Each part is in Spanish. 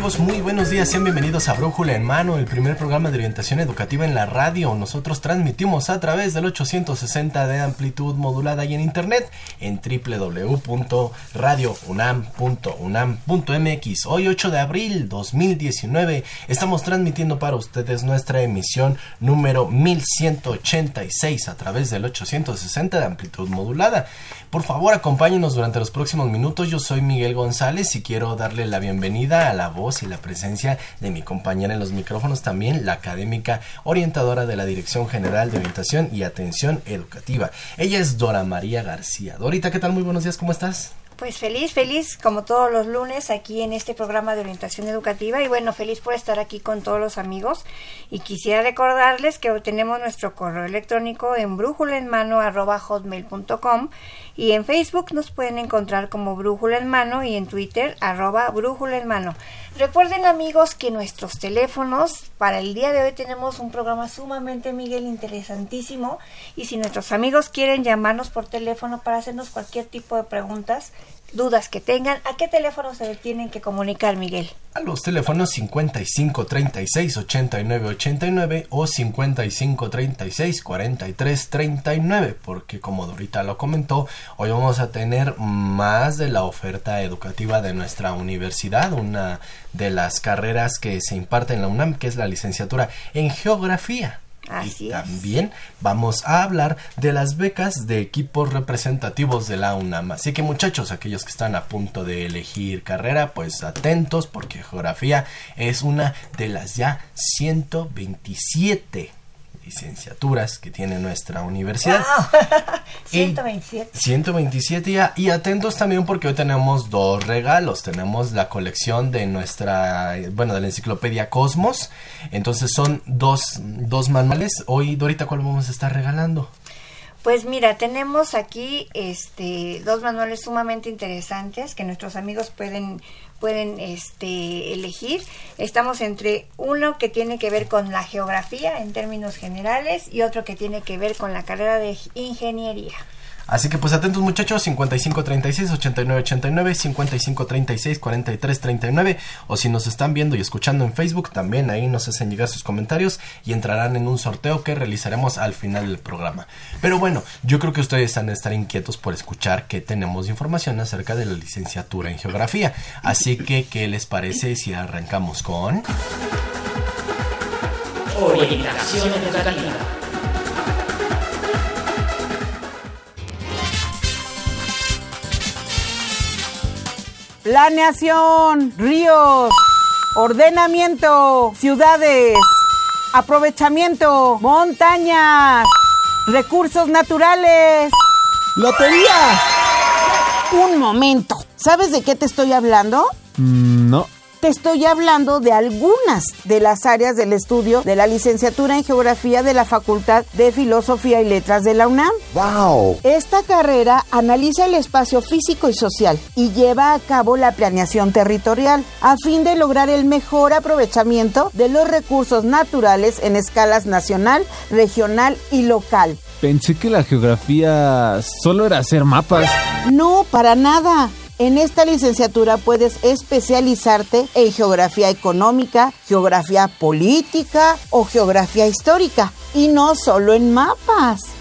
Amigos? Muy buenos días, sean bienvenidos a Brújula en Mano, el primer programa de orientación educativa en la radio. Nosotros transmitimos a través del 860 de amplitud modulada y en internet en www.radiounam.unam.mx. Hoy 8 de abril 2019 estamos transmitiendo para ustedes nuestra emisión número 1186 a través del 860 de amplitud modulada. Por favor, acompáñenos durante los próximos minutos. Yo soy Miguel González y quiero darle la bienvenida a la voz y la presencia de mi compañera en los micrófonos también, la académica orientadora de la Dirección General de Orientación y Atención Educativa. Ella es Dora María García. Dorita, ¿qué tal? Muy buenos días, ¿cómo estás? Pues feliz, feliz, como todos los lunes, aquí en este programa de orientación educativa. Y bueno, feliz por estar aquí con todos los amigos. Y quisiera recordarles que tenemos nuestro correo electrónico en brújulaenmano.com y en Facebook nos pueden encontrar como Brújula en Mano y en Twitter arroba Brújula en Mano. Recuerden amigos que nuestros teléfonos, para el día de hoy tenemos un programa sumamente, Miguel, interesantísimo. Y si nuestros amigos quieren llamarnos por teléfono para hacernos cualquier tipo de preguntas, dudas que tengan, ¿a qué teléfono se tienen que comunicar, Miguel? A los teléfonos 55 36 89 89 o 55 36 43 39, porque como Dorita lo comentó, hoy vamos a tener más de la oferta educativa de nuestra universidad, una de las carreras que se imparte en la UNAM, que es la licenciatura en geografía y también vamos a hablar de las becas de equipos representativos de la UNAM. Así que muchachos, aquellos que están a punto de elegir carrera, pues atentos porque geografía es una de las ya 127 licenciaturas que tiene nuestra universidad. 127. 127 ya. Y atentos también porque hoy tenemos dos regalos. Tenemos la colección de nuestra, bueno, de la enciclopedia Cosmos. Entonces son dos, dos manuales. Hoy, Dorita, ¿cuál vamos a estar regalando? Pues mira, tenemos aquí este dos manuales sumamente interesantes que nuestros amigos pueden pueden este, elegir. Estamos entre uno que tiene que ver con la geografía en términos generales y otro que tiene que ver con la carrera de ingeniería. Así que pues atentos muchachos, 5536 8989, 5536 4339 o si nos están viendo y escuchando en Facebook, también ahí nos hacen llegar sus comentarios y entrarán en un sorteo que realizaremos al final del programa. Pero bueno, yo creo que ustedes están a estar inquietos por escuchar que tenemos información acerca de la licenciatura en geografía. Así que, ¿qué les parece si arrancamos con... Orientación educativa. Planeación, ríos, ordenamiento, ciudades, aprovechamiento, montañas, recursos naturales. ¡Lotería! Un momento, ¿sabes de qué te estoy hablando? Mm, no te estoy hablando de algunas de las áreas del estudio de la licenciatura en Geografía de la Facultad de Filosofía y Letras de la UNAM. ¡Wow! Esta carrera analiza el espacio físico y social y lleva a cabo la planeación territorial a fin de lograr el mejor aprovechamiento de los recursos naturales en escalas nacional, regional y local. Pensé que la geografía solo era hacer mapas. No, para nada. En esta licenciatura puedes especializarte en geografía económica, geografía política o geografía histórica y no solo en mapas.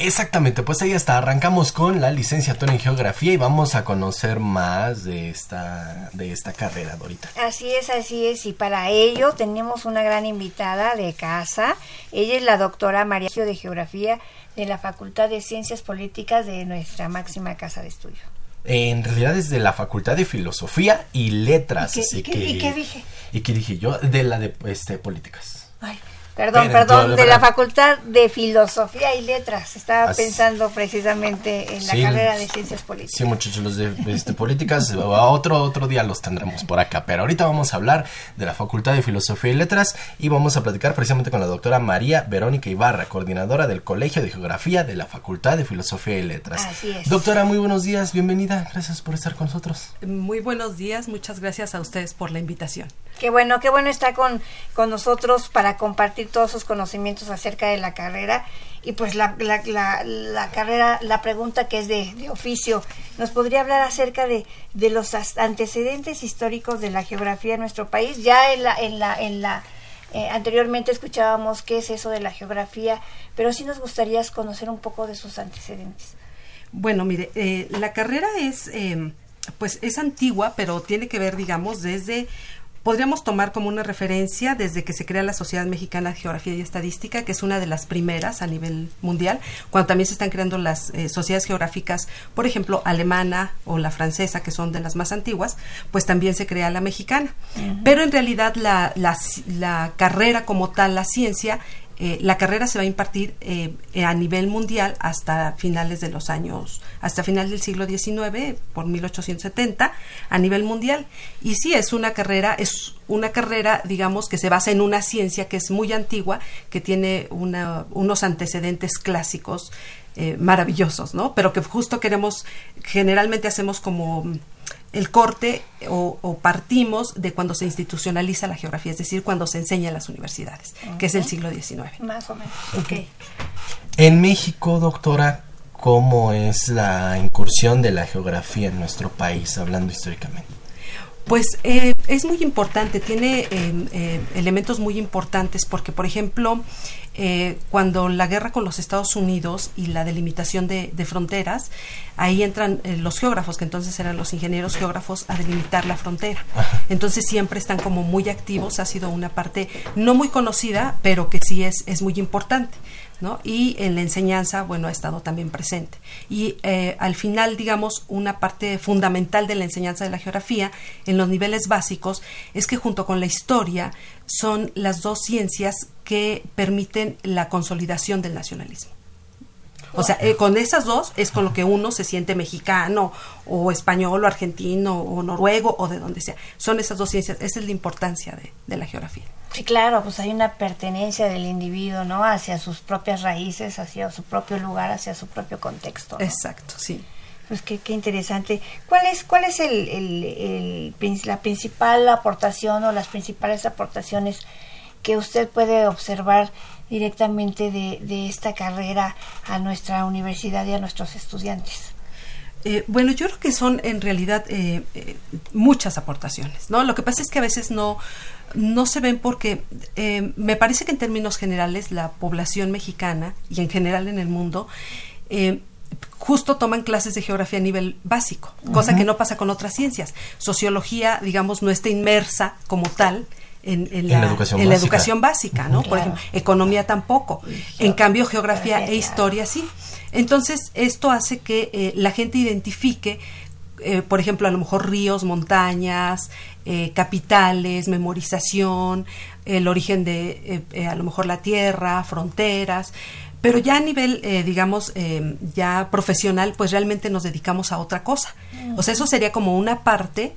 Exactamente, pues ahí está. Arrancamos con la licenciatura en geografía y vamos a conocer más de esta, de esta carrera, Dorita. Así es, así es. Y para ello tenemos una gran invitada de casa. Ella es la doctora María de Geografía de la Facultad de Ciencias Políticas de nuestra máxima casa de estudio. En realidad es de la Facultad de Filosofía y Letras. ¿Y qué- así y qué- que, y qué dije? ¿Y qué dije yo? De la de este, Políticas. Ay, perdón, Pero, perdón, de la. Facultad de Filosofía y Letras. Estaba Así- pensando precisamente en la Sí, carrera de Ciencias Políticas. Sí, muchachos, los de este, políticas, a otro, otro día los tendremos por acá. Pero ahorita vamos a hablar de la Facultad de Filosofía y Letras y vamos a platicar precisamente con la doctora María Verónica Ibarra, coordinadora del Colegio de Geografía de la Facultad de Filosofía y Letras. Así es. Doctora, muy buenos días, bienvenida. Gracias por estar con nosotros. Muy buenos días, muchas gracias a ustedes por la invitación. Qué bueno, qué bueno estar con, con nosotros para compartir todos sus conocimientos acerca de la carrera. Y pues la, la, la, carrera, la pregunta que es de, de oficio, ¿nos podría hablar acerca de, de los antecedentes históricos de la geografía en nuestro país? Ya en la, en la, en la eh, anteriormente escuchábamos qué es eso de la geografía, pero sí nos gustaría conocer un poco de sus antecedentes. Bueno, mire, eh, la carrera es, eh, pues es antigua, pero tiene que ver, digamos, desde, podríamos tomar como una referencia desde que se crea la Sociedad Mexicana de Geografía y Estadística, que es una de las primeras a nivel mundial, cuando también se están creando las eh, sociedades geográficas, por ejemplo, alemana o la francesa, que son de las más antiguas, pues también se crea la mexicana. Pero en realidad la, la, ci- la carrera como tal, la ciencia, eh, la carrera se va a impartir eh, a nivel mundial hasta finales de los años, hasta final del siglo XIX, por 1870, a nivel mundial. Y sí, es una carrera, es una carrera, digamos, que se basa en una ciencia que es muy antigua, que tiene una, unos antecedentes clásicos eh, maravillosos, ¿no? Pero que justo queremos, generalmente hacemos como el corte o, o partimos de cuando se institucionaliza la geografía, es decir, cuando se enseña en las universidades, que es el siglo XIX. Más o menos. En México, doctora, ¿cómo es la incursión de la geografía en nuestro país, hablando históricamente? Pues eh, es muy importante, tiene eh, eh, elementos muy importantes porque, por ejemplo, eh, cuando la guerra con los Estados Unidos y la delimitación de, de fronteras, ahí entran eh, los geógrafos, que entonces eran los ingenieros geógrafos, a delimitar la frontera. Entonces siempre están como muy activos, ha sido una parte no muy conocida, pero que sí es, es muy importante. ¿no? Y en la enseñanza, bueno, ha estado también presente. Y eh, al final, digamos, una parte fundamental de la enseñanza de la geografía en los niveles básicos es que junto con la historia son las dos ciencias que permiten la consolidación del nacionalismo. O sea, eh, con esas dos es con lo que uno se siente mexicano o español o argentino o noruego o de donde sea. Son esas dos ciencias. Esa es la importancia de, de la geografía. Sí, claro, pues hay una pertenencia del individuo, ¿no? Hacia sus propias raíces, hacia su propio lugar, hacia su propio contexto. ¿no? Exacto, sí. Pues qué, qué interesante. ¿Cuál es, cuál es el, el- el la principal aportación o las principales aportaciones que usted puede observar directamente de, de esta carrera a nuestra universidad y a nuestros estudiantes? Eh, bueno, yo creo que son en realidad eh, eh, muchas aportaciones, ¿no? Lo que pasa es que a veces no, no se ven porque me parece que en términos generales la población mexicana y en general en el mundo justo toman clases de geografía a nivel básico, cosa que no pasa con otras ciencias. Sociología, digamos, no está inmersa como tal. En, en En la, la educación en la básica. educación básica, ¿no? Por ejemplo, economía tampoco. En cambio, geografía e historia sí. Entonces, esto hace que eh, la gente identifique, eh, por ejemplo, a lo mejor ríos, montañas, eh, capitales, memorización, el origen de, eh, a lo mejor la tierra, fronteras. Pero ya a nivel, eh, digamos, eh, ya profesional, pues realmente nos dedicamos a otra cosa. O sea, eso sería como una parte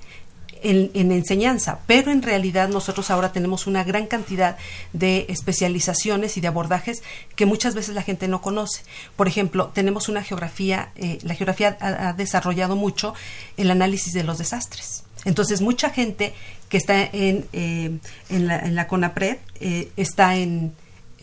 en, en enseñanza, pero en realidad nosotros ahora tenemos una gran cantidad de especializaciones y de abordajes que muchas veces la gente no conoce. Por ejemplo, tenemos una geografía, eh, la geografía ha, ha desarrollado mucho el análisis de los desastres. Entonces, mucha gente que está en, eh, en, la, en la CONAPRED eh, está en,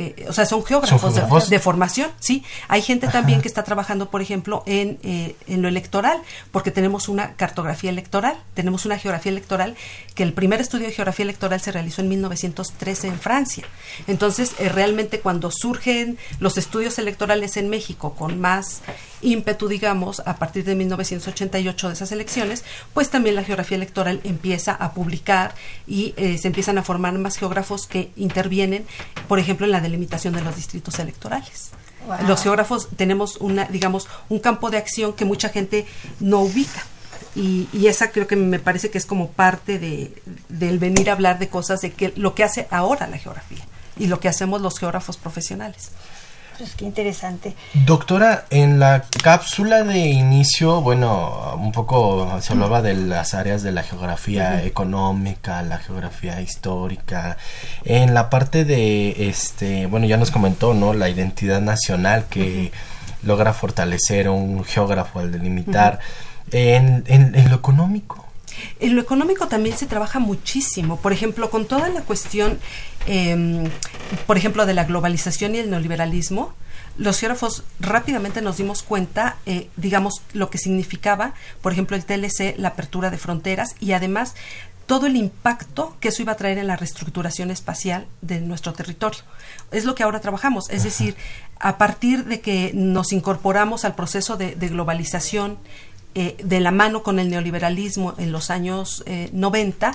eh, o sea, son geógrafos. De, formación, sí. Hay gente también que está trabajando, por ejemplo, en, eh, en lo electoral, porque tenemos una cartografía electoral, tenemos una geografía electoral, que el primer estudio de geografía electoral se realizó en 1913 en Francia. Entonces, eh, realmente cuando surgen los estudios electorales en México con más ímpetu, digamos, a partir de 1988 de esas elecciones, pues también la geografía electoral empieza a publicar y eh, se empiezan a formar más geógrafos que intervienen, por ejemplo, en la delimitación de los distritos electorales. Wow. Los geógrafos tenemos una, digamos, un campo de acción que mucha gente no ubica. Y, y esa creo que me parece que es como parte de, del venir a hablar de cosas de que lo que hace ahora la geografía y lo que hacemos los geógrafos profesionales. Pues qué interesante. Doctora, en la cápsula de inicio, bueno, un poco se hablaba de las áreas de la geografía económica, la geografía histórica. En la parte de, este, bueno, ya nos comentó, ¿no? La identidad nacional que logra fortalecer un geógrafo al delimitar. en, en, en lo económico. En lo económico también se trabaja muchísimo. Por ejemplo, con toda la cuestión, eh, por ejemplo, de la globalización y el neoliberalismo, los geógrafos rápidamente nos dimos cuenta, eh, digamos, lo que significaba, por ejemplo, el TLC, la apertura de fronteras y además todo el impacto que eso iba a traer en la reestructuración espacial de nuestro territorio. Es lo que ahora trabajamos, es decir, a partir de que nos incorporamos al proceso de, de globalización eh, de la mano con el neoliberalismo en los años eh, 90,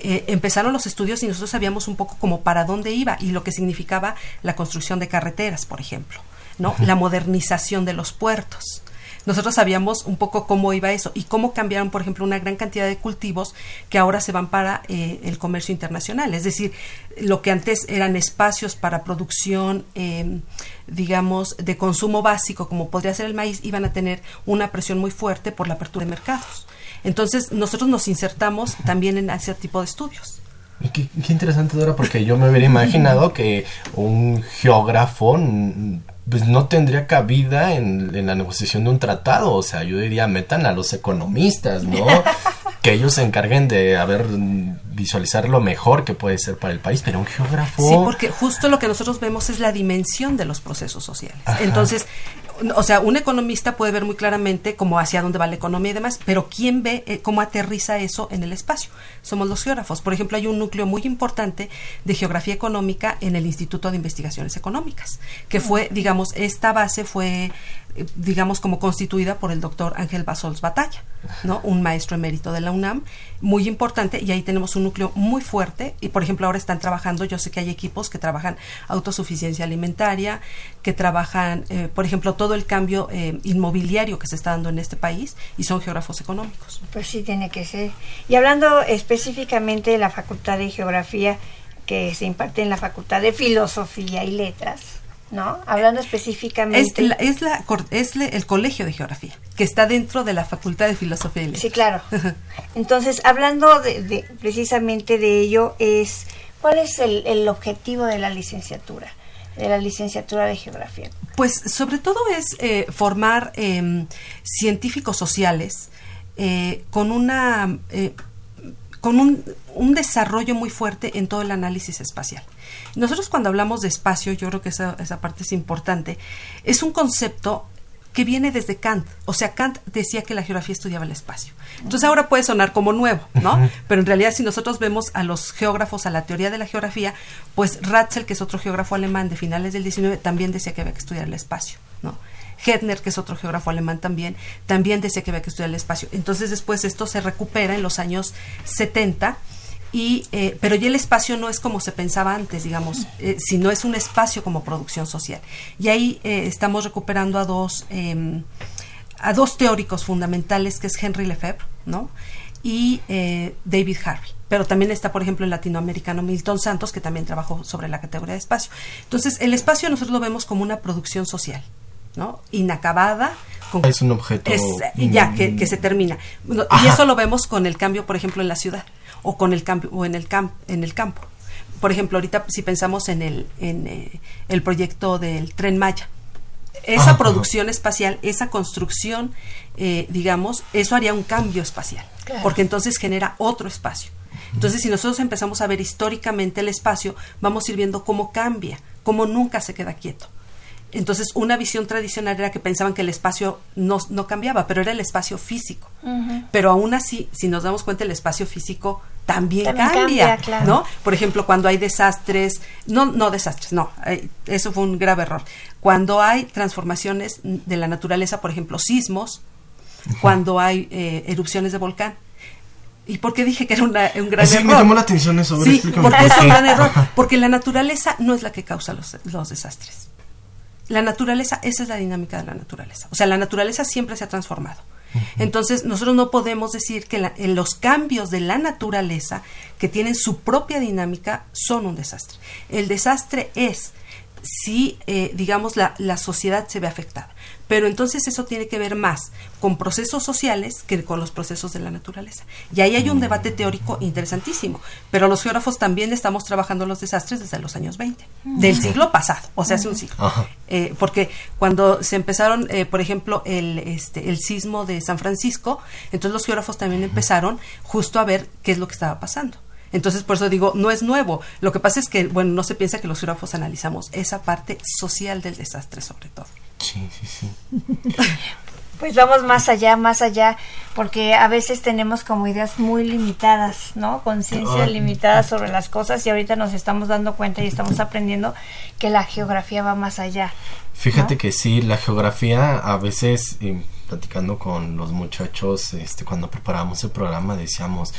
eh, empezaron los estudios y nosotros sabíamos un poco como para dónde iba y lo que significaba la construcción de carreteras, por ejemplo, ¿no? La modernización de los puertos. Nosotros sabíamos un poco cómo iba eso y cómo cambiaron, por ejemplo, una gran cantidad de cultivos que ahora se van para eh, el comercio internacional. Es decir, lo que antes eran espacios para producción, eh, digamos, de consumo básico, como podría ser el maíz, iban a tener una presión muy fuerte por la apertura de mercados. Entonces, nosotros nos insertamos también en ese tipo de estudios. Qué, qué interesante, Dora, porque yo me hubiera imaginado que un geógrafo pues no tendría cabida en, en, la negociación de un tratado. O sea, yo diría, metan a los economistas, ¿no? que ellos se encarguen de a ver visualizar lo mejor que puede ser para el país, pero un geógrafo. Sí, porque justo lo que nosotros vemos es la dimensión de los procesos sociales. Ajá. Entonces, o sea, un economista puede ver muy claramente cómo hacia dónde va la economía y demás, pero ¿quién ve eh, cómo aterriza eso en el espacio? Somos los geógrafos. Por ejemplo, hay un núcleo muy importante de geografía económica en el Instituto de Investigaciones Económicas, que fue, digamos, esta base fue digamos, como constituida por el doctor Ángel Basols Batalla, ¿no? Un maestro emérito de la UNAM, muy importante, y ahí tenemos un núcleo muy fuerte, y por ejemplo ahora están trabajando, yo sé que hay equipos que trabajan autosuficiencia alimentaria, que trabajan, eh, por ejemplo, todo el cambio eh, inmobiliario que se está dando en este país, y son geógrafos económicos. Pues sí, tiene que ser. Y hablando específicamente de la Facultad de Geografía, que se imparte en la Facultad de Filosofía y Letras, ¿no? Hablando específicamente. Es, la, es, la, es la, el colegio de geografía, que está dentro de la Facultad de Filosofía y Letras. Sí, claro. Entonces, hablando de, de, precisamente de ello, es ¿cuál es el, el, objetivo de la licenciatura? De la licenciatura de geografía. Pues sobre todo es eh, formar eh, científicos sociales eh, con una con un, un, desarrollo muy fuerte en todo el análisis espacial. Nosotros cuando hablamos de espacio, yo creo que esa, esa parte es importante, es un concepto que viene desde Kant. O sea, Kant decía que la geografía estudiaba el espacio. Entonces ahora puede sonar como nuevo, ¿no? Pero en realidad si nosotros vemos a los geógrafos, a la teoría de la geografía, pues Ratzel, que es otro geógrafo alemán de finales del 19, también decía que había que estudiar el espacio, ¿no? Hedner, que es otro geógrafo alemán también, también decía que había que estudiar el espacio. Entonces después esto se recupera en los años 70 y eh, pero ya el espacio no es como se pensaba antes digamos eh, sino es un espacio como producción social. Y ahí eh, estamos recuperando a dos eh, a dos teóricos fundamentales que es Henry Lefebvre no y eh, David Harvey. Pero también está por ejemplo el latinoamericano Milton Santos que también trabajó sobre la categoría de espacio. Entonces el espacio nosotros lo vemos como una producción social ¿no? inacabada con, es un objeto es, ya que, que, se termina. Y eso lo vemos con el cambio por ejemplo en la ciudad o con el cambio o en el camp, en el campo por ejemplo ahorita si pensamos en el en eh, el proyecto del tren Maya esa ah, producción espacial esa construcción eh, digamos eso haría un cambio espacial claro. porque entonces genera otro espacio entonces si nosotros empezamos a ver históricamente el espacio vamos a ir viendo cómo cambia como nunca se queda quieto. Entonces, una visión tradicional era que pensaban que el espacio no, no cambiaba, pero era el espacio físico. Pero aún así, si nos damos cuenta, el espacio físico también, También cambia, cambia, claro. ¿no? Por ejemplo, cuando hay desastres, no, no desastres, no, eh, eso fue un grave error. Cuando hay transformaciones de la naturaleza, por ejemplo, sismos, cuando hay eh, erupciones de volcán. ¿Y por qué dije que era una- un gran Sí, error? me llamó la atención eso, Sí, porque por es un gran error. Porque la naturaleza no es la que causa los, los desastres. La naturaleza, esa es la dinámica de la naturaleza. O sea, la naturaleza siempre se ha transformado. Entonces, nosotros no podemos decir que la- en los cambios de la naturaleza, que tienen su propia dinámica, son un desastre. El desastre es si, eh, digamos, la, la sociedad se ve afectada. Pero entonces eso tiene que ver más con procesos sociales que con los procesos de la naturaleza. Y ahí hay un debate teórico interesantísimo. Pero los geógrafos también estamos trabajando los desastres desde los años 20, del Ujú. siglo pasado, o sea, hace un siglo. Eh, porque cuando se empezaron, eh, por ejemplo, el, este, el sismo de San Francisco, entonces los geógrafos también empezaron justo a ver qué es lo que estaba pasando. Entonces, por eso digo, no es nuevo. Lo que pasa es que, bueno, no se piensa que los geógrafos analizamos esa parte social del desastre, sobre todo. Sí, sí, sí. Pues vamos más allá, más allá, porque a veces tenemos como ideas muy limitadas, ¿no? Conciencia limitada sobre las cosas y ahorita nos estamos dando cuenta y estamos aprendiendo que la geografía va más allá. Fíjate ¿no? que sí, la geografía a veces, y platicando con los muchachos, este, cuando preparábamos el programa decíamos,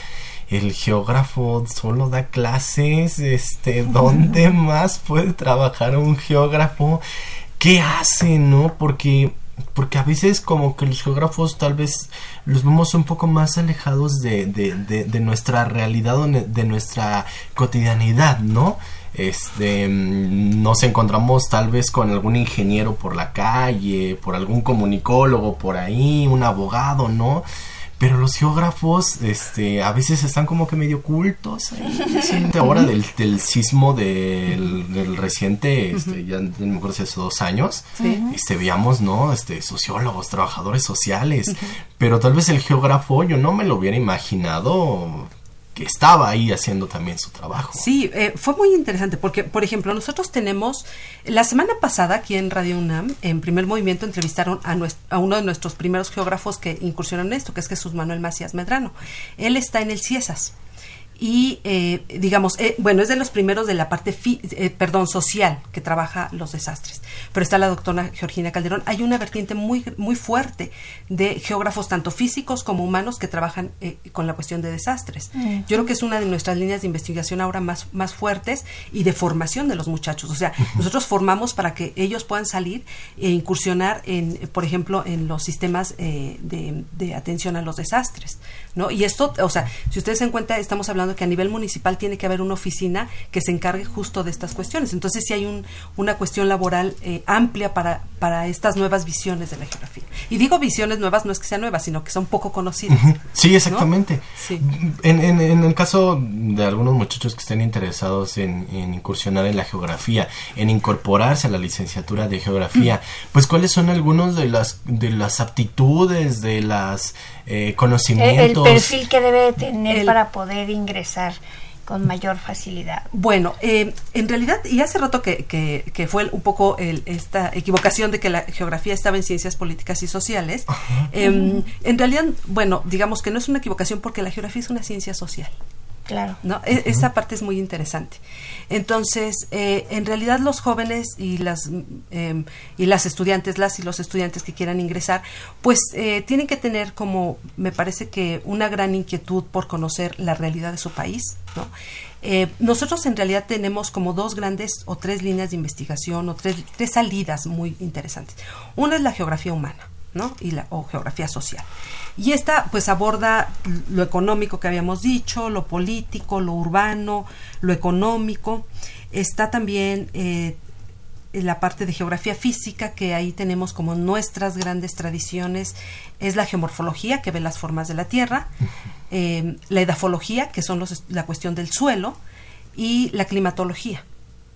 el geógrafo solo da clases, este, ¿dónde más puede trabajar un geógrafo? ¿Qué hace, no? Porque porque a veces como que los geógrafos tal vez los vemos un poco más alejados de, de, de, de nuestra realidad o de nuestra cotidianidad, ¿no? Este, mm, nos encontramos tal vez con algún ingeniero por la calle, por algún comunicólogo por ahí, un abogado, ¿no? Pero los geógrafos, este, a veces están como que medio ocultos. ahora del, del sismo del, del reciente, este, ya no me acuerdo si hace dos años, Sí. este, veíamos, ¿no? Este, sociólogos, trabajadores sociales. Pero tal vez el geógrafo, yo no me lo hubiera imaginado que estaba ahí haciendo también su trabajo. Sí, eh, fue muy interesante porque, por ejemplo, nosotros tenemos, la semana pasada aquí en Radio UNAM, en primer movimiento, entrevistaron a, nues- a uno de nuestros primeros geógrafos que incursionaron en esto, que es Jesús Manuel Macías Medrano. Él está en el CIESAS. Y, eh, digamos, eh, bueno, es de los primeros de la parte, fi- eh, perdón, social que trabaja los desastres. Pero está la doctora Georgina Calderón. Hay una vertiente muy, muy fuerte de geógrafos, tanto físicos como humanos, que trabajan eh, con la cuestión de desastres. Yo creo que es una de nuestras líneas de investigación ahora más, más fuertes y de formación de los muchachos. O sea, nosotros formamos para que ellos puedan salir e incursionar en, eh, por ejemplo, en los sistemas eh, de, de atención a los desastres. ¿no? Y esto, o sea, si ustedes se dan cuenta, estamos hablando que a nivel municipal tiene que haber una oficina que se encargue justo de estas cuestiones. Entonces, sí hay un, una cuestión laboral eh, amplia para, para estas nuevas visiones de la geografía. Y digo visiones nuevas, no es que sean nuevas, sino que son poco conocidas. Sí, ¿no? exactamente. Sí. En, en- en el caso de algunos muchachos que estén interesados en, en incursionar en la geografía, en incorporarse a la licenciatura de geografía, pues cuáles son algunos de las de las aptitudes, de las eh, El, el conocimientos. perfil que debe de tener El- para poder ingresar con mayor facilidad. Bueno, eh, en realidad, y hace rato que, que, que fue un poco el- esta equivocación de que la geografía estaba en ciencias políticas y sociales, em, en realidad, bueno, digamos que no es una equivocación porque la geografía es una ciencia social. Claro. ¿no? E- Esa parte es muy interesante. Entonces, eh, en realidad los jóvenes y las, em, y las estudiantes, las y los estudiantes que quieran ingresar, pues eh, tienen que tener como, me parece que una gran inquietud por conocer la realidad de su país, ¿no? Eh, nosotros en realidad tenemos como dos grandes o tres líneas de investigación o tres, tres salidas muy interesantes. Una es la geografía humana, ¿no? Y la, o geografía social. Y esta pues aborda lo económico que habíamos dicho, lo político, lo urbano, lo económico. Está también eh, la parte de geografía física, que ahí tenemos como nuestras grandes tradiciones, es la geomorfología, que ve las formas de la Tierra, eh, la edafología, que son los, la cuestión del suelo, y la climatología.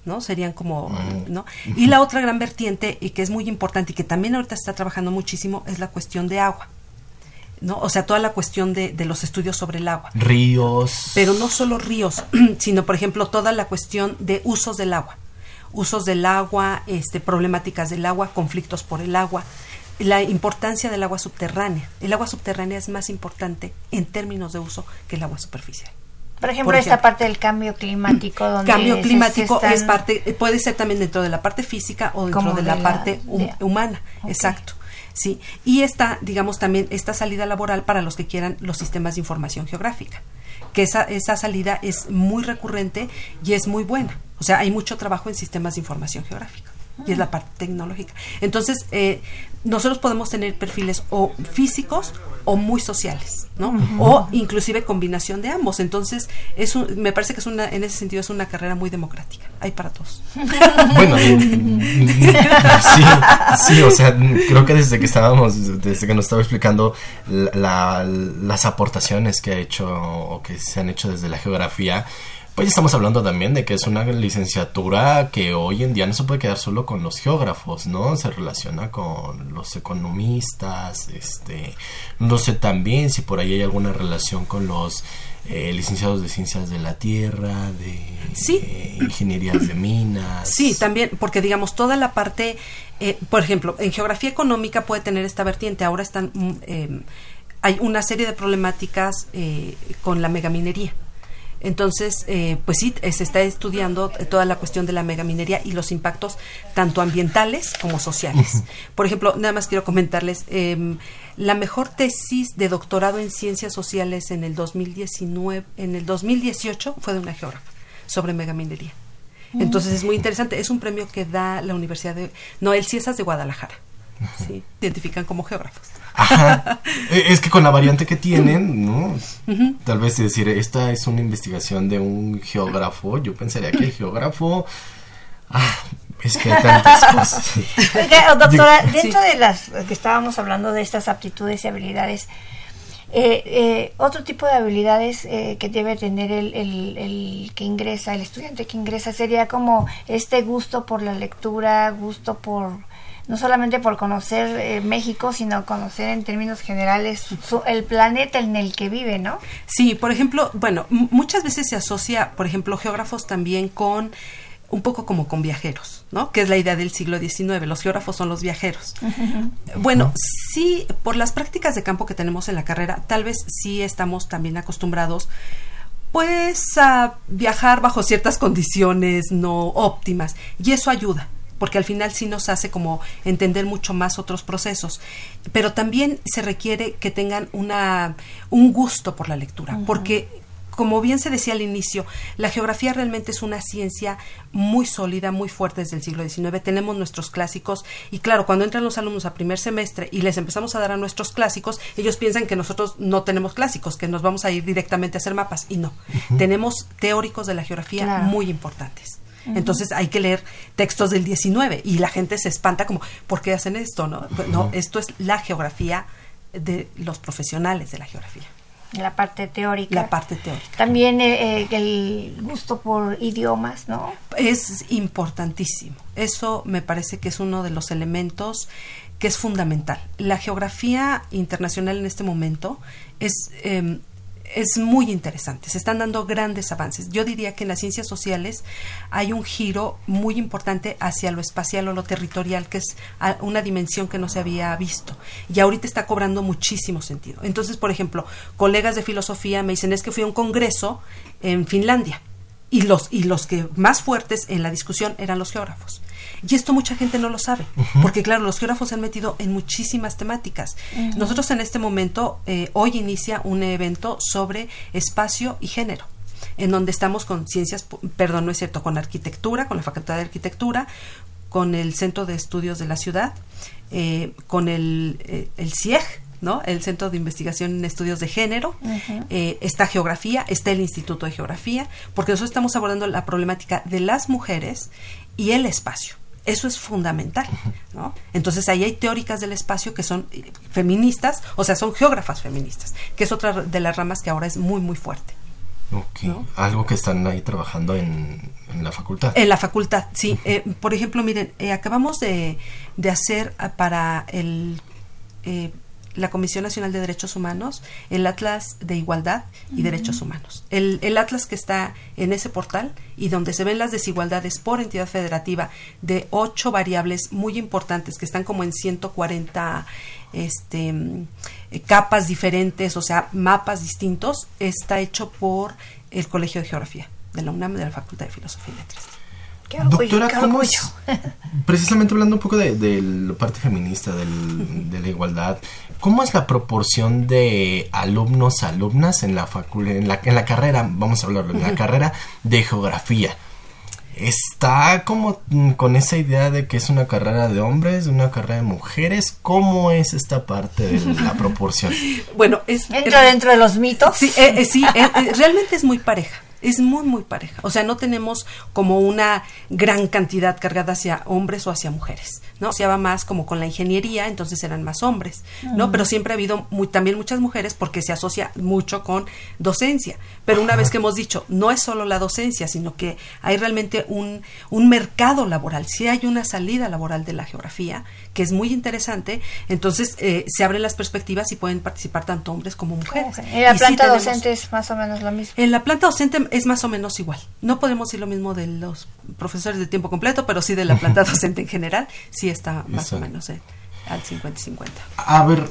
¿no? Serían como, ¿no? Y la otra gran vertiente, y que es muy importante y que también ahorita está trabajando muchísimo, es la cuestión de agua. ¿No? O sea, toda la cuestión de, de los estudios sobre el agua. Ríos. Pero no solo ríos, sino, por ejemplo, toda la cuestión de usos del agua. usos del agua, este, problemáticas del agua, conflictos por el agua, la importancia del agua subterránea. El agua subterránea es más importante en términos de uso que el agua superficial. Por ejemplo, esta parte del cambio climático. Donde cambio climático es parte, puede ser también dentro de la parte física o dentro de la, parte humana. Exacto. Sí, y está, digamos, también esta salida laboral para los que quieran los sistemas de información geográfica, que esa, esa salida es muy recurrente y es muy buena. O sea, hay mucho trabajo en sistemas de información geográfica y es la parte tecnológica. Entonces, eh, nosotros podemos tener perfiles o físicos o muy sociales, ¿no? O inclusive combinación de ambos. Entonces, es me parece que es una, en ese sentido es una carrera muy democrática. Hay para todos. Bueno, sí, sí, o sea, creo que desde que estábamos, desde que nos estaba explicando las aportaciones que ha hecho o que se han hecho desde la geografía, pues estamos hablando también de que es una licenciatura que hoy en día no se puede quedar solo con los geógrafos, ¿no? Se relaciona con los economistas, este, no sé también si por ahí hay alguna relación con los eh, licenciados de ciencias de la tierra, de sí. ingenierías de minas. Sí, también, porque digamos, toda la parte, eh, por ejemplo, en geografía económica puede tener esta vertiente, ahora están, mm, eh, hay una serie de problemáticas con la megaminería entonces, eh, pues sí, se está estudiando toda la cuestión de la megaminería y los impactos tanto ambientales como sociales. Por ejemplo, nada más quiero comentarles, eh, la mejor tesis de doctorado en ciencias sociales en el 2019, en el 2018 fue de una geógrafa sobre megaminería. Entonces es muy interesante, es un premio que da la Universidad de, no, el CIESAS de Guadalajara. Sí, identifican como geógrafos. Ajá. E, es que con la variante que tienen, ¿no? Tal vez decir, esta es una investigación de un geógrafo. Yo pensaría que el geógrafo. Ah, es que hay tantas cosas. doctora, dentro de las que estábamos hablando de estas aptitudes y habilidades, eh, eh, otro tipo de habilidades eh, que debe tener el, el, el, que ingresa, el estudiante que ingresa, sería como este gusto por la lectura, gusto por no solamente por conocer eh, México, sino conocer en términos generales el planeta en el que vive, ¿no? Sí, por ejemplo, bueno, muchas veces se asocia, por ejemplo, geógrafos también con un poco como con viajeros, ¿no? Que es la idea del siglo XIX. Los geógrafos son los viajeros. Bueno, sí, por las prácticas de campo que tenemos en la carrera, tal vez sí estamos también acostumbrados pues a viajar bajo ciertas condiciones no óptimas y eso ayuda porque al final sí nos hace como entender mucho más otros procesos. Pero también se requiere que tengan una, un gusto por la lectura, porque como bien se decía al inicio, la geografía realmente es una ciencia muy sólida, muy fuerte desde el siglo XIX. Tenemos nuestros clásicos y claro, cuando entran los alumnos a primer semestre y les empezamos a dar a nuestros clásicos, ellos piensan que nosotros no tenemos clásicos, que nos vamos a ir directamente a hacer mapas y no. Tenemos teóricos de la geografía muy importantes. Entonces hay que leer textos del 19 y la gente se espanta como, ¿por qué hacen esto? No, pues, no esto es la geografía de los profesionales de la geografía. La parte teórica. La parte teórica. También eh, eh, el gusto por idiomas, ¿no? Es importantísimo. Eso me parece que es uno de los elementos que es fundamental. La geografía internacional en este momento es em, es muy interesante. Se están dando grandes avances. Yo diría que en las ciencias sociales hay un giro muy importante hacia lo espacial o lo territorial, que es una dimensión que no se había visto. Y ahorita está cobrando muchísimo sentido. Entonces, por ejemplo, colegas de filosofía me dicen, es que fui a un congreso en Finlandia. Y los, y los que más fuertes en la discusión eran los geógrafos. Y esto mucha gente no lo sabe, porque claro, los geógrafos se han metido en muchísimas temáticas. Nosotros en este momento, eh, hoy inicia un evento sobre espacio y género en donde estamos con ciencias, perdón, no es cierto, con arquitectura, con la Facultad de Arquitectura, con el Centro de Estudios de la Ciudad, eh, con el, eh, el CIEG, ¿no? El Centro de Investigación en Estudios de Género, está Geografía, está el Instituto de Geografía, porque nosotros estamos abordando la problemática de las mujeres y el espacio. Eso es fundamental, ¿no? Entonces ahí hay teóricas del espacio que son eh, feministas, o sea, son geógrafas feministas, que es otra de las ramas que ahora es muy, muy fuerte. Ok, algo que están ahí trabajando en, la facultad. En la facultad, sí. Eh, por ejemplo, miren, eh, acabamos de, de hacer para el la Comisión Nacional de Derechos Humanos, el Atlas de Igualdad y Derechos Humanos. El, el, Atlas que está en ese portal y donde se ven las desigualdades por entidad federativa de ocho variables muy importantes que están como en 140 este, capas diferentes, o sea, mapas distintos, está hecho por el Colegio de Geografía de la UNAM de la Facultad de Filosofía y Letras. Doctora, ¿cómo es? Precisamente hablando un poco de, de la parte feminista, del, de la igualdad, ¿cómo es la proporción de alumnos, alumnas en la, en la, en la carrera, vamos a hablarlo, en la carrera de geografía? está como con esa idea de que es una carrera de hombres, una carrera de mujeres. ¿Cómo es esta parte de la proporción? bueno, es entra dentro de los mitos. Sí, eh, eh, sí eh, realmente es muy pareja es muy, muy pareja. O sea, no tenemos como una gran cantidad cargada hacia hombres o hacia mujeres, ¿no? Se va más como con la ingeniería, entonces eran más hombres, ¿no? Pero siempre ha habido muy, también muchas mujeres porque se asocia mucho con docencia. Pero una vez que hemos dicho, no es solo la docencia, sino que hay realmente un, un mercado laboral, si hay una salida laboral de la geografía, que es muy interesante, entonces eh, se abren las perspectivas y pueden participar tanto hombres como mujeres. En la planta docente es más o menos lo mismo. En la planta docente es más o menos igual. No podemos decir lo mismo de los profesores de tiempo completo, pero sí de la planta docente en general, sí está más o menos eh, al 50 y 50. A ver,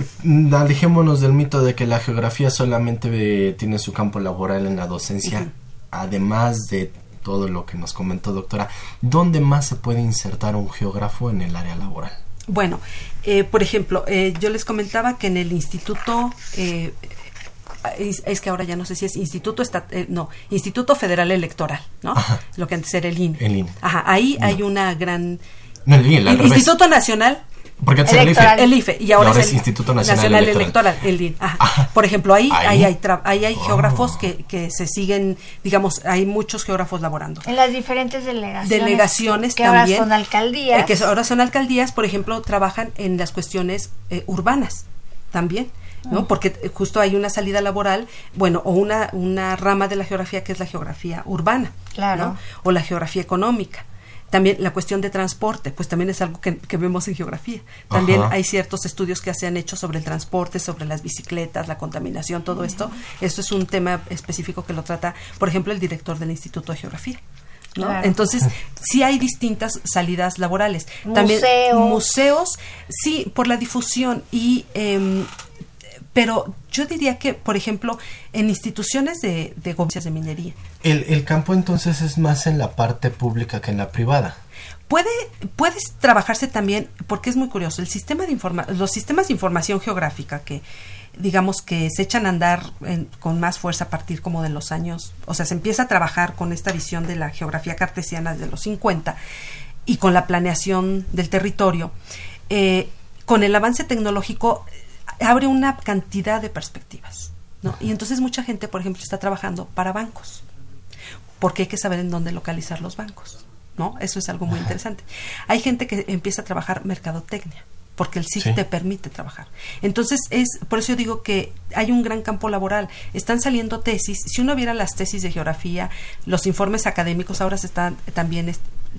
alejémonos del mito de que la geografía solamente tiene su campo laboral en la docencia, además de todo lo que nos comentó doctora, ¿dónde más se puede insertar un geógrafo en el área laboral? Bueno, eh, por ejemplo, eh, yo les comentaba que en el instituto eh, es, que ahora ya no sé si es Instituto no Instituto Federal Electoral, ¿no? Lo que antes era el INE. El INE. Ajá, ahí hay una gran no, el INE, Instituto Nacional porque antes era el IFE. El IFE y ahora, es, el Instituto Nacional, Electoral. el INE. Por ejemplo, ahí, ahí. hay, ahí hay geógrafos que, que se siguen, digamos, hay muchos geógrafos laborando. En las diferentes delegaciones. Delegaciones que también. ahora son alcaldías. Eh, que ahora son alcaldías, por ejemplo, trabajan en las cuestiones eh, urbanas también. ¿no? Porque eh, justo hay una salida laboral, bueno, o una, una rama de la geografía que es la geografía urbana, claro. o la geografía económica. También la cuestión de transporte, pues también es algo que, vemos en geografía. También hay ciertos estudios que se han hecho sobre el transporte, sobre las bicicletas, la contaminación, todo esto. Esto es un tema específico que lo trata, por ejemplo, el director del Instituto de Geografía. ¿no? Entonces, sí hay distintas salidas laborales. También museos, sí, por la difusión y eh, pero yo diría que, por ejemplo, en instituciones de, de de minería. El, el campo entonces es más en la parte pública que en la privada. Puede, puedes trabajarse también, porque es muy curioso, el sistema de informa los sistemas de información geográfica que digamos que se echan a andar con más fuerza a partir como de los años, o sea, se empieza a trabajar con esta visión de la geografía cartesiana desde los 50 y con la planeación del territorio. Eh, con el avance tecnológico abre una cantidad de perspectivas. ¿no? Y entonces mucha gente, por ejemplo, está trabajando para bancos, porque hay que saber en dónde localizar los bancos. ¿no? Eso es algo muy interesante. Hay gente que empieza a trabajar mercadotecnia porque el SIC te permite trabajar. Entonces, es por eso yo digo que hay un gran campo laboral. Están saliendo tesis. Si uno viera las tesis de geografía, los informes académicos ahora se están también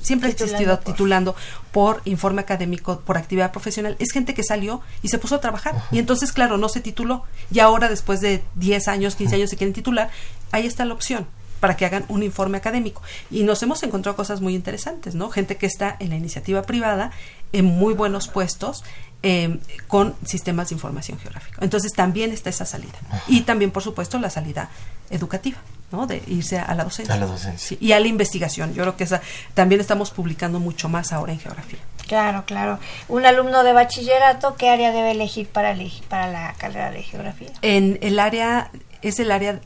siempre ha existido titulando por informe académico, por actividad profesional. Es gente que salió y se puso a trabajar. Y entonces, claro, no se tituló. Y ahora, después de 10 años, 15 años, se quieren titular. Ahí está la opción para que hagan un informe académico. Y nos hemos encontrado cosas muy interesantes, ¿no? Gente que está en la iniciativa privada en muy buenos puestos eh, con sistemas de información geográfica. Entonces también está esa salida. Y también, por supuesto, la salida educativa. ¿No? de irse a la docencia. A la docencia. y a la investigación. Yo creo que esa, también estamos publicando mucho más ahora en geografía. Claro, claro. Un alumno de bachillerato, ¿qué área debe elegir para, elegir para la carrera de geografía? En el área, es el área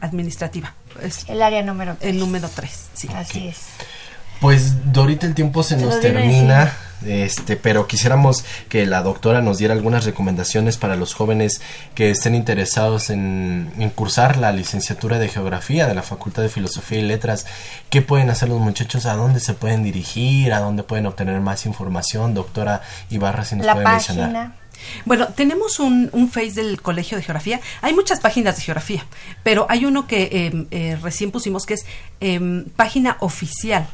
administrativa. Es el área número 3. El número 3, sí. Así es. Pues ahorita el tiempo se nos termina, este, pero quisiéramos que la doctora nos diera algunas recomendaciones para los jóvenes que estén interesados en, en, cursar la licenciatura de geografía de la Facultad de Filosofía y Letras. ¿Qué pueden hacer los muchachos? ¿A dónde se pueden dirigir? ¿A dónde pueden obtener más información? Doctora Ibarra, si nos la puede página. mencionar. Bueno, tenemos un, un, Face del Colegio de Geografía. Hay muchas páginas de geografía, pero hay uno que eh, eh, recién pusimos que es eh, página oficial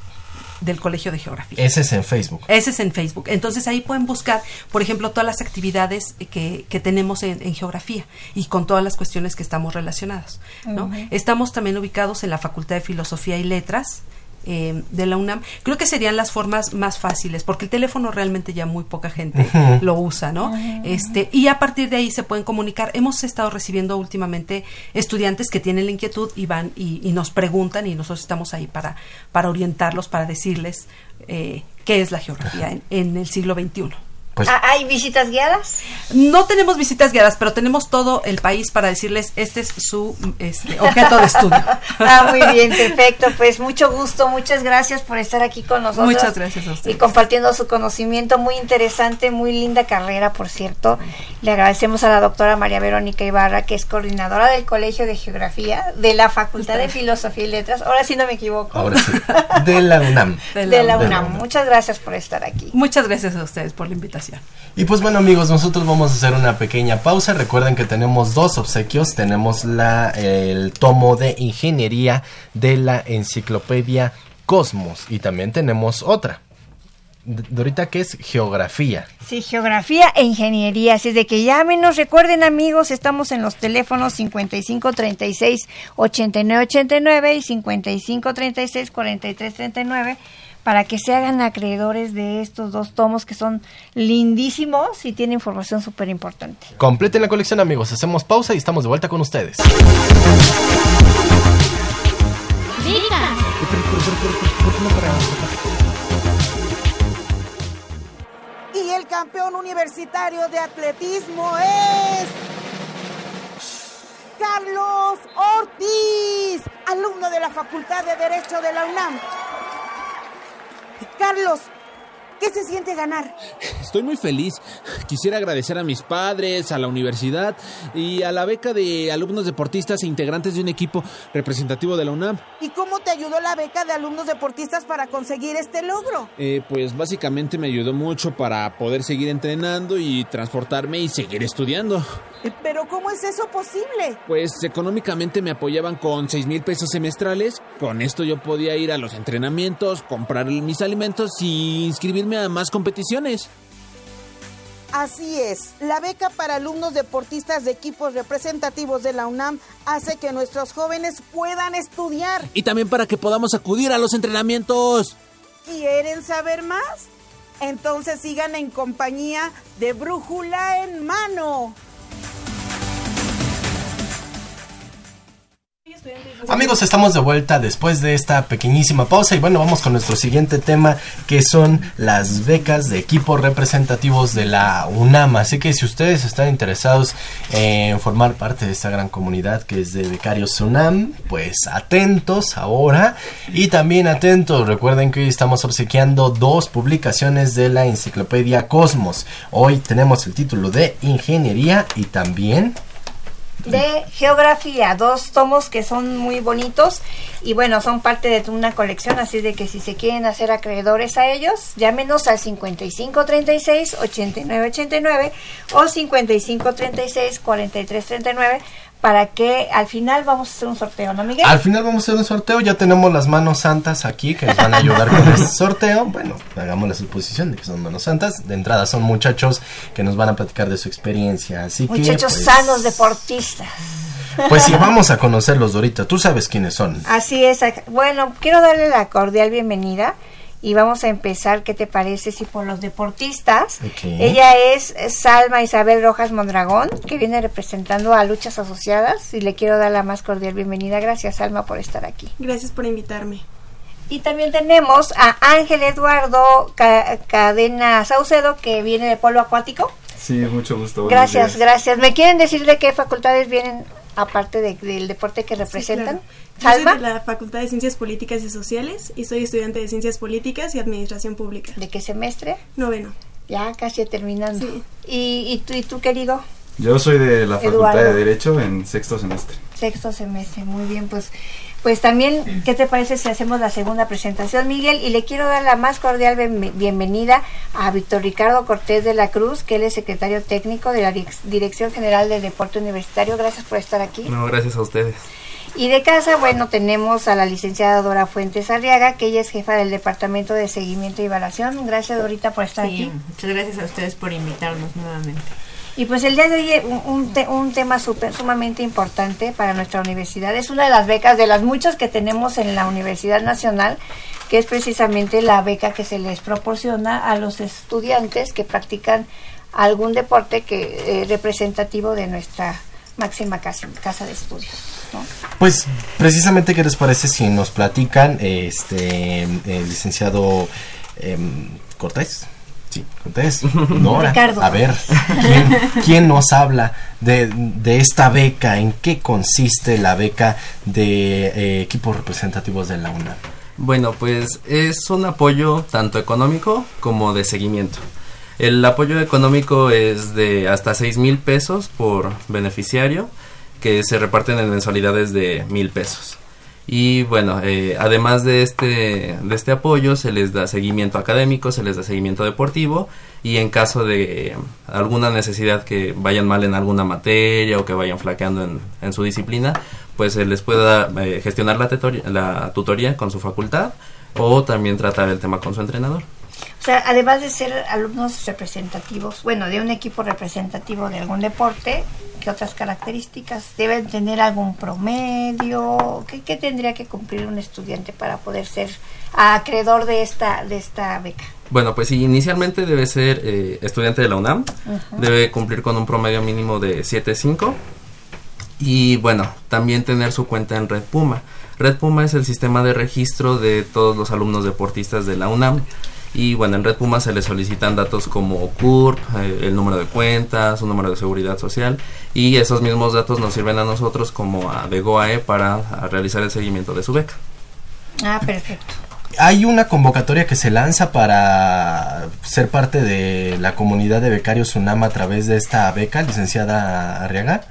del Colegio de Geografía. Ese es en Facebook. Ese es en Facebook. Entonces ahí pueden buscar, por ejemplo, todas las actividades que, que tenemos en, en geografía y con todas las cuestiones que estamos relacionados. ¿no? Estamos también ubicados en la Facultad de Filosofía y Letras. Eh, de la UNAM, creo que serían las formas más fáciles, porque el teléfono realmente ya muy poca gente lo usa, ¿no? Este, y a partir de ahí se pueden comunicar. Hemos estado recibiendo últimamente estudiantes que tienen la inquietud y van y, y nos preguntan y nosotros estamos ahí para, para orientarlos, para decirles eh, qué es la geografía en, en el siglo XXI. Pues Ah, ¿Hay visitas guiadas? No tenemos visitas guiadas, pero tenemos todo el país para decirles este es su este, objeto de estudio. Ah, muy bien, perfecto. Pues mucho gusto, muchas gracias por estar aquí con nosotros. Muchas gracias a ustedes. Y compartiendo su conocimiento, muy interesante, muy linda carrera, por cierto. Le agradecemos a la doctora María Verónica Ibarra, que es coordinadora del Colegio de Geografía de la Facultad de Filosofía y Letras. Ahora sí no me equivoco. ahora sí. De la UNAM. De de la de la UNAM. UNAM. Muchas gracias por estar aquí. Muchas gracias a ustedes por la invitación. Y pues bueno amigos, nosotros vamos a hacer una pequeña pausa. Recuerden que tenemos dos obsequios. Tenemos la, el tomo de ingeniería de la enciclopedia Cosmos. Y también tenemos otra. Dorita, que es geografía. Sí, geografía e ingeniería. Así es de que llámenos, recuerden amigos, estamos en los teléfonos 5536 8989 y 5536 4339 para que se hagan acreedores de estos dos tomos que son lindísimos y tienen información súper importante. Completen la colección amigos. Hacemos pausa y estamos de vuelta con ustedes. Y el campeón universitario de atletismo es Carlos Ortiz, alumno de la Facultad de Derecho de la UNAM. Carlos, ¿qué se siente ganar? Estoy muy feliz. Quisiera agradecer a mis padres, a la universidad y a la beca de alumnos deportistas e integrantes de un equipo representativo de la UNAM. ¿Y cómo te ayudó la beca de alumnos deportistas para conseguir este logro? Eh, pues básicamente me ayudó mucho para poder seguir entrenando y transportarme y seguir estudiando. Pero ¿cómo es eso posible? Pues económicamente me apoyaban con 6 mil pesos semestrales. Con esto yo podía ir a los entrenamientos, comprar mis alimentos y inscribirme a más competiciones. Así es, la beca para alumnos deportistas de equipos representativos de la UNAM hace que nuestros jóvenes puedan estudiar. Y también para que podamos acudir a los entrenamientos. ¿Quieren saber más? Entonces sigan en compañía de Brújula en Mano. Amigos, estamos de vuelta después de esta pequeñísima pausa y bueno, vamos con nuestro siguiente tema que son las becas de equipos representativos de la UNAM. Así que si ustedes están interesados en formar parte de esta gran comunidad que es de becarios UNAM, pues atentos ahora y también atentos. Recuerden que hoy estamos obsequiando dos publicaciones de la enciclopedia Cosmos. Hoy tenemos el título de Ingeniería y también de geografía, dos tomos que son muy bonitos y bueno, son parte de una colección, así de que si se quieren hacer acreedores a ellos, llámenos al 5536 8989 o 5536 4339 para que al final vamos a hacer un sorteo, ¿no, Miguel? Al final vamos a hacer un sorteo. Ya tenemos las manos santas aquí que nos van a ayudar con este sorteo. Bueno, hagamos la suposición de que son manos santas. De entrada son muchachos que nos van a platicar de su experiencia. Así Muchachos que. pues, sanos deportistas. Pues sí, vamos a conocerlos ahorita. Tú sabes quiénes son. Así es. Bueno, quiero darle la cordial bienvenida y vamos a empezar, ¿qué te parece si por los deportistas? Ella es Salma Isabel Rojas Mondragón, que viene representando a Luchas Asociadas y le quiero dar la más cordial bienvenida. Gracias, Salma, por estar aquí. Gracias por invitarme. Y también tenemos a Ángel Eduardo Ca- Cadena Saucedo, que viene de Polo Acuático. Sí, mucho gusto. Gracias, días. gracias. ¿Me quieren decir de qué facultades vienen aparte de- del deporte que representan? Yo soy de la Facultad de Ciencias Políticas y Sociales y soy estudiante de Ciencias Políticas y Administración Pública. ¿De qué semestre? Noveno. Ya casi terminando. Sí. ¿Y, y, tú, ¿Y tú, querido? Yo soy de la Facultad Eduardo. de Derecho en sexto semestre. Sexto semestre, muy bien, pues pues también, ¿qué te parece si hacemos la segunda presentación, Miguel? Y le quiero dar la más cordial bienvenida a Víctor Ricardo Cortés de la Cruz, que él es secretario técnico de la Direc- Dirección General del Deporte Universitario. Gracias por estar aquí. No, gracias a ustedes. Y de casa, bueno, tenemos a la licenciada Dora Fuentes Arriaga, que ella es jefa del Departamento de Seguimiento y Evaluación. Gracias, Dorita, por estar Sí, aquí. muchas gracias a ustedes por invitarnos nuevamente. Y pues el día de hoy eh, un, un te- un tema súper- sumamente importante para nuestra universidad. Es una de las becas de las muchas que tenemos en la Universidad Nacional, que es precisamente la beca que se les proporciona a los estudiantes que practican algún deporte que eh, representativo de nuestra máxima casa, casa de estudios. Pues precisamente, ¿qué les parece si nos platican, este, el licenciado em, Cortés? Sí, Cortés. Nora, Ricardo. a ver, ¿quién, quién nos habla de, de esta beca? ¿En qué consiste la beca de eh, equipos representativos de la UNAM? Bueno, pues es un apoyo tanto económico como de seguimiento. El apoyo económico es de hasta 6 mil pesos por beneficiario, que se reparten en mensualidades de mil pesos. Y bueno, eh, además de este, de este apoyo, se les da seguimiento académico, se les da seguimiento deportivo y en caso de alguna necesidad que vayan mal en alguna materia o que vayan flaqueando en, en su disciplina, pues se les pueda eh, gestionar la, la tutoría con su facultad o también tratar el tema con su entrenador. O sea, además de ser alumnos representativos, bueno, de un equipo representativo de algún deporte, ¿qué otras características? ¿Deben tener algún promedio? ¿Qué, qué tendría que cumplir un estudiante para poder ser acreedor de esta, de esta beca? Bueno, pues sí, inicialmente debe ser eh, estudiante de la UNAM, Ujú. debe cumplir con un promedio mínimo de 7.5 y bueno, también tener su cuenta en Red Puma. Red Puma es el sistema de registro de todos los alumnos deportistas de la UNAM y bueno, en Red Puma se les solicitan datos como CURP, eh, el número de cuentas, un número de seguridad social y esos mismos datos nos sirven a nosotros como a DEGOAE para a realizar el seguimiento de su beca. Ah, perfecto. Hay una convocatoria que se lanza para ser parte de la comunidad de becarios UNAM a través de esta beca, licenciada Arriaga.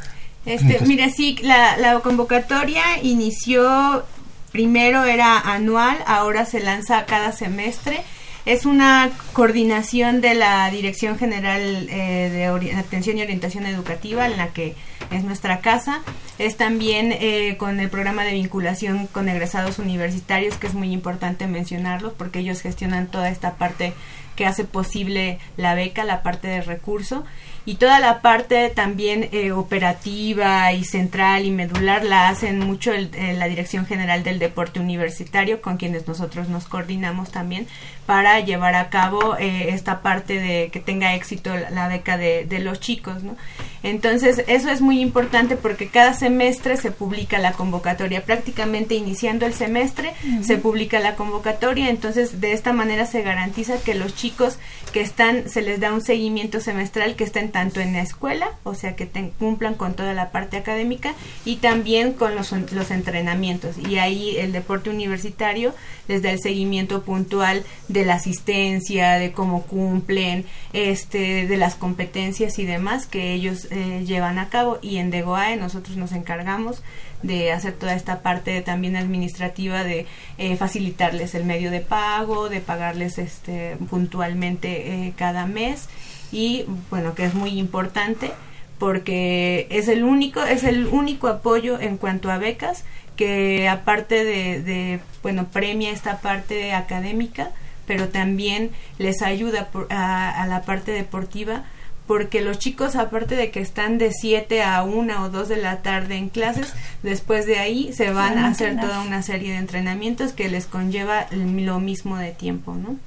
Este, Pues- mira, sí, la, la convocatoria inició, primero era anual, ahora se lanza cada semestre. Es una coordinación de la Dirección General eh, de Atención y Orientación Educativa, en la que es nuestra casa. Es también eh, con el programa de vinculación con egresados universitarios, que es muy importante mencionarlos, porque ellos gestionan toda esta parte que hace posible la beca, la parte de recurso y toda la parte también eh, operativa y central y medular la hacen mucho el- eh, la Dirección General del Deporte Universitario con quienes nosotros nos coordinamos también para llevar a cabo eh, esta parte de que tenga éxito la, la beca de, de los chicos, ¿no? Entonces eso es muy importante porque cada semestre se publica la convocatoria, prácticamente iniciando el semestre se publica la convocatoria, entonces de esta manera se garantiza que los chicos que están, se les da un seguimiento semestral que estén tanto en la escuela, o sea que cumplan con toda la parte académica y también con los, los entrenamientos. Y ahí el deporte universitario les da el seguimiento puntual de la asistencia, de cómo cumplen, este, de las competencias y demás que ellos eh, llevan a cabo. Y en DEGOAE nosotros nos encargamos de hacer toda esta parte también administrativa de eh, facilitarles el medio de pago, de pagarles este puntualmente eh, cada mes y bueno que es muy importante porque es el único es el único apoyo en cuanto a becas que aparte de, de bueno premia esta parte académica pero también les ayuda por- a, a la parte deportiva porque los chicos aparte de que están de 7 a 1 o 2 de la tarde en clases, después de ahí se van a hacer toda una serie de entrenamientos que les conlleva lo mismo de tiempo, ¿no?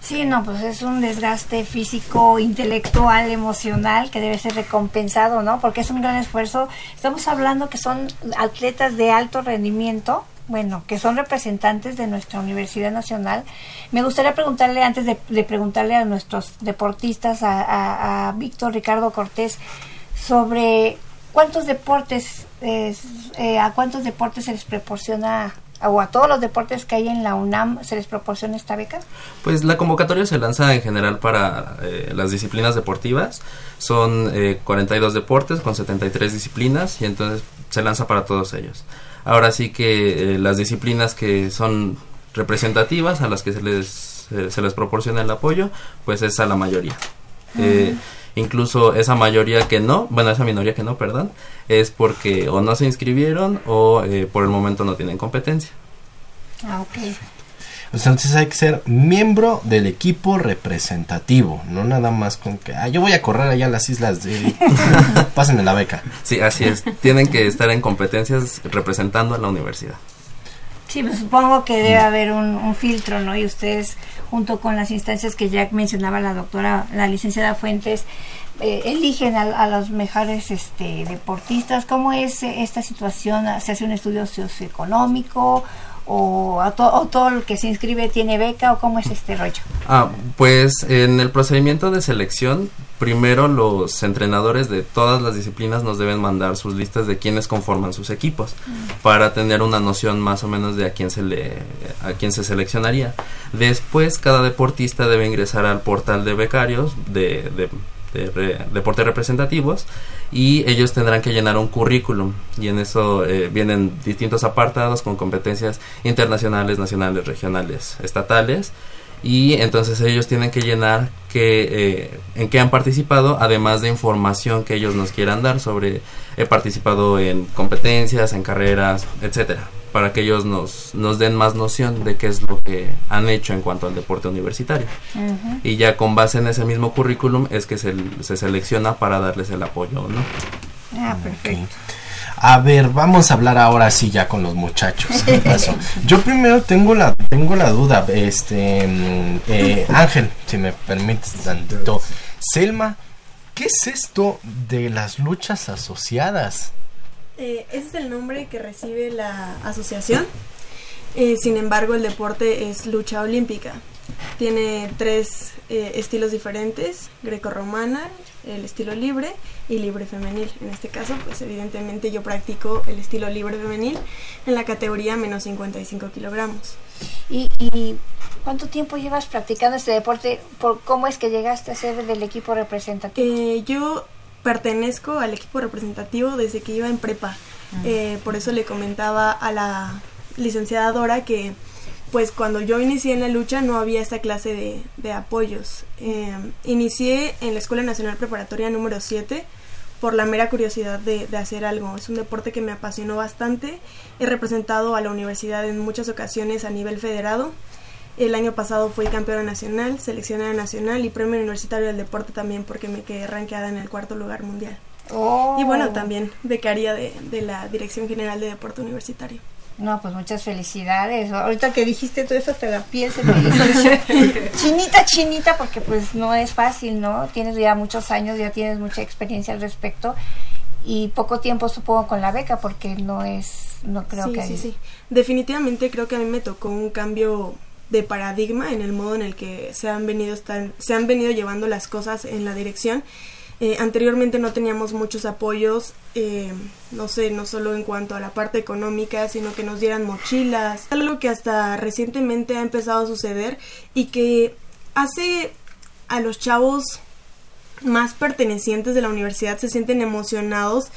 Sí, no, pues es un desgaste físico, intelectual, emocional que debe ser recompensado, ¿no? Porque es un gran esfuerzo. Estamos hablando que son atletas de alto rendimiento, bueno, que son representantes de nuestra Universidad Nacional. Me gustaría preguntarle, antes de, preguntarle a nuestros deportistas, a, Víctor Ricardo Cortés, sobre cuántos deportes, es, eh, a cuántos deportes se les proporciona, o a todos los deportes que hay en la UNAM se les proporciona esta beca. Pues la convocatoria se lanza en general para eh, las disciplinas deportivas. Son eh, 42 deportes con 73 disciplinas y entonces se lanza para todos ellos. Ahora sí que eh, las disciplinas que son representativas a las que se les, eh, se les proporciona el apoyo, pues es a la mayoría. Eh, incluso esa mayoría que no, bueno, esa minoría que no, perdón, es porque o no se inscribieron o eh, por el momento no tienen competencia. Ah, ok. Entonces hay que ser miembro del equipo representativo, no nada más con que, ah, yo voy a correr allá a las islas de... Pásenme la beca. Sí, así es. Tienen que estar en competencias representando a la universidad. Sí, pues supongo que debe haber un, un filtro, ¿no? Y ustedes, junto con las instancias que ya mencionaba la doctora, la licenciada Fuentes, eh, eligen a, a los mejores este, deportistas. ¿Cómo es esta situación? ¿Se hace un estudio socioeconómico? ¿O, a to- o todo el que se inscribe tiene beca? ¿O cómo es este rollo? Ah, pues en el procedimiento de selección, primero los entrenadores de todas las disciplinas nos deben mandar sus listas de quienes conforman sus equipos para tener una noción más o menos de a quién se le a quién se seleccionaría. Después cada deportista debe ingresar al portal de becarios de, de, de re- deportes representativos y ellos tendrán que llenar un currículum. Y en eso eh, vienen distintos apartados con competencias internacionales, nacionales, regionales, estatales y entonces ellos tienen que llenar que, eh, en qué han participado, además de información que ellos nos quieran dar sobre he participado en competencias, en carreras, etcétera, para que ellos nos, nos den más noción de qué es lo que han hecho en cuanto al deporte universitario. Y ya con base en ese mismo currículum es que se, se selecciona para darles el apoyo, ¿no? Ah, perfecto. A ver, vamos a hablar ahora sí ya con los muchachos. ¿Qué pasó? Yo primero tengo la tengo la duda, este mm, eh, Ángel, si me permites tantito. Selma, ¿qué es esto de las luchas asociadas? Eh, ese es el nombre que recibe la asociación. Eh, sin embargo, el deporte es lucha olímpica. Tiene tres eh, estilos diferentes, grecorromana, el estilo libre y libre femenil. En este caso, pues evidentemente yo practico el estilo libre femenil en la categoría menos 55 kilogramos. ¿Y, y cuánto tiempo llevas practicando este deporte? ¿Por ¿Cómo es que llegaste a ser del equipo representativo? Eh, yo pertenezco al equipo representativo desde que iba en prepa. Eh, por eso le comentaba a la licenciada Dora que pues cuando yo inicié en la lucha no había esta clase de, de apoyos. Eh, inicié en la Escuela Nacional Preparatoria número 7 por la mera curiosidad de, de hacer algo. Es un deporte que me apasionó bastante. He representado a la universidad en muchas ocasiones a nivel federado. El año pasado fui campeona nacional, seleccionada nacional y premio universitario del deporte también porque me quedé rankeada en el cuarto lugar mundial. Oh. Y bueno, también becaria de, de la Dirección General de Deporte Universitario. No, pues muchas felicidades. Ahorita que dijiste todo eso, hasta la piel se me hizo chinita, chinita, porque pues no es fácil, ¿no? Tienes ya muchos años, ya tienes mucha experiencia al respecto y poco tiempo supongo con la beca, porque no es, no creo sí, que... sí, sí. Definitivamente creo que a mí me tocó un cambio de paradigma en el modo en el que se han venido estar, se han venido llevando las cosas en la dirección. Eh, anteriormente no teníamos muchos apoyos, eh, no sé, no solo en cuanto a la parte económica, sino que nos dieran mochilas, algo que hasta recientemente ha empezado a suceder y que hace a los chavos más pertenecientes de la universidad se sienten emocionados.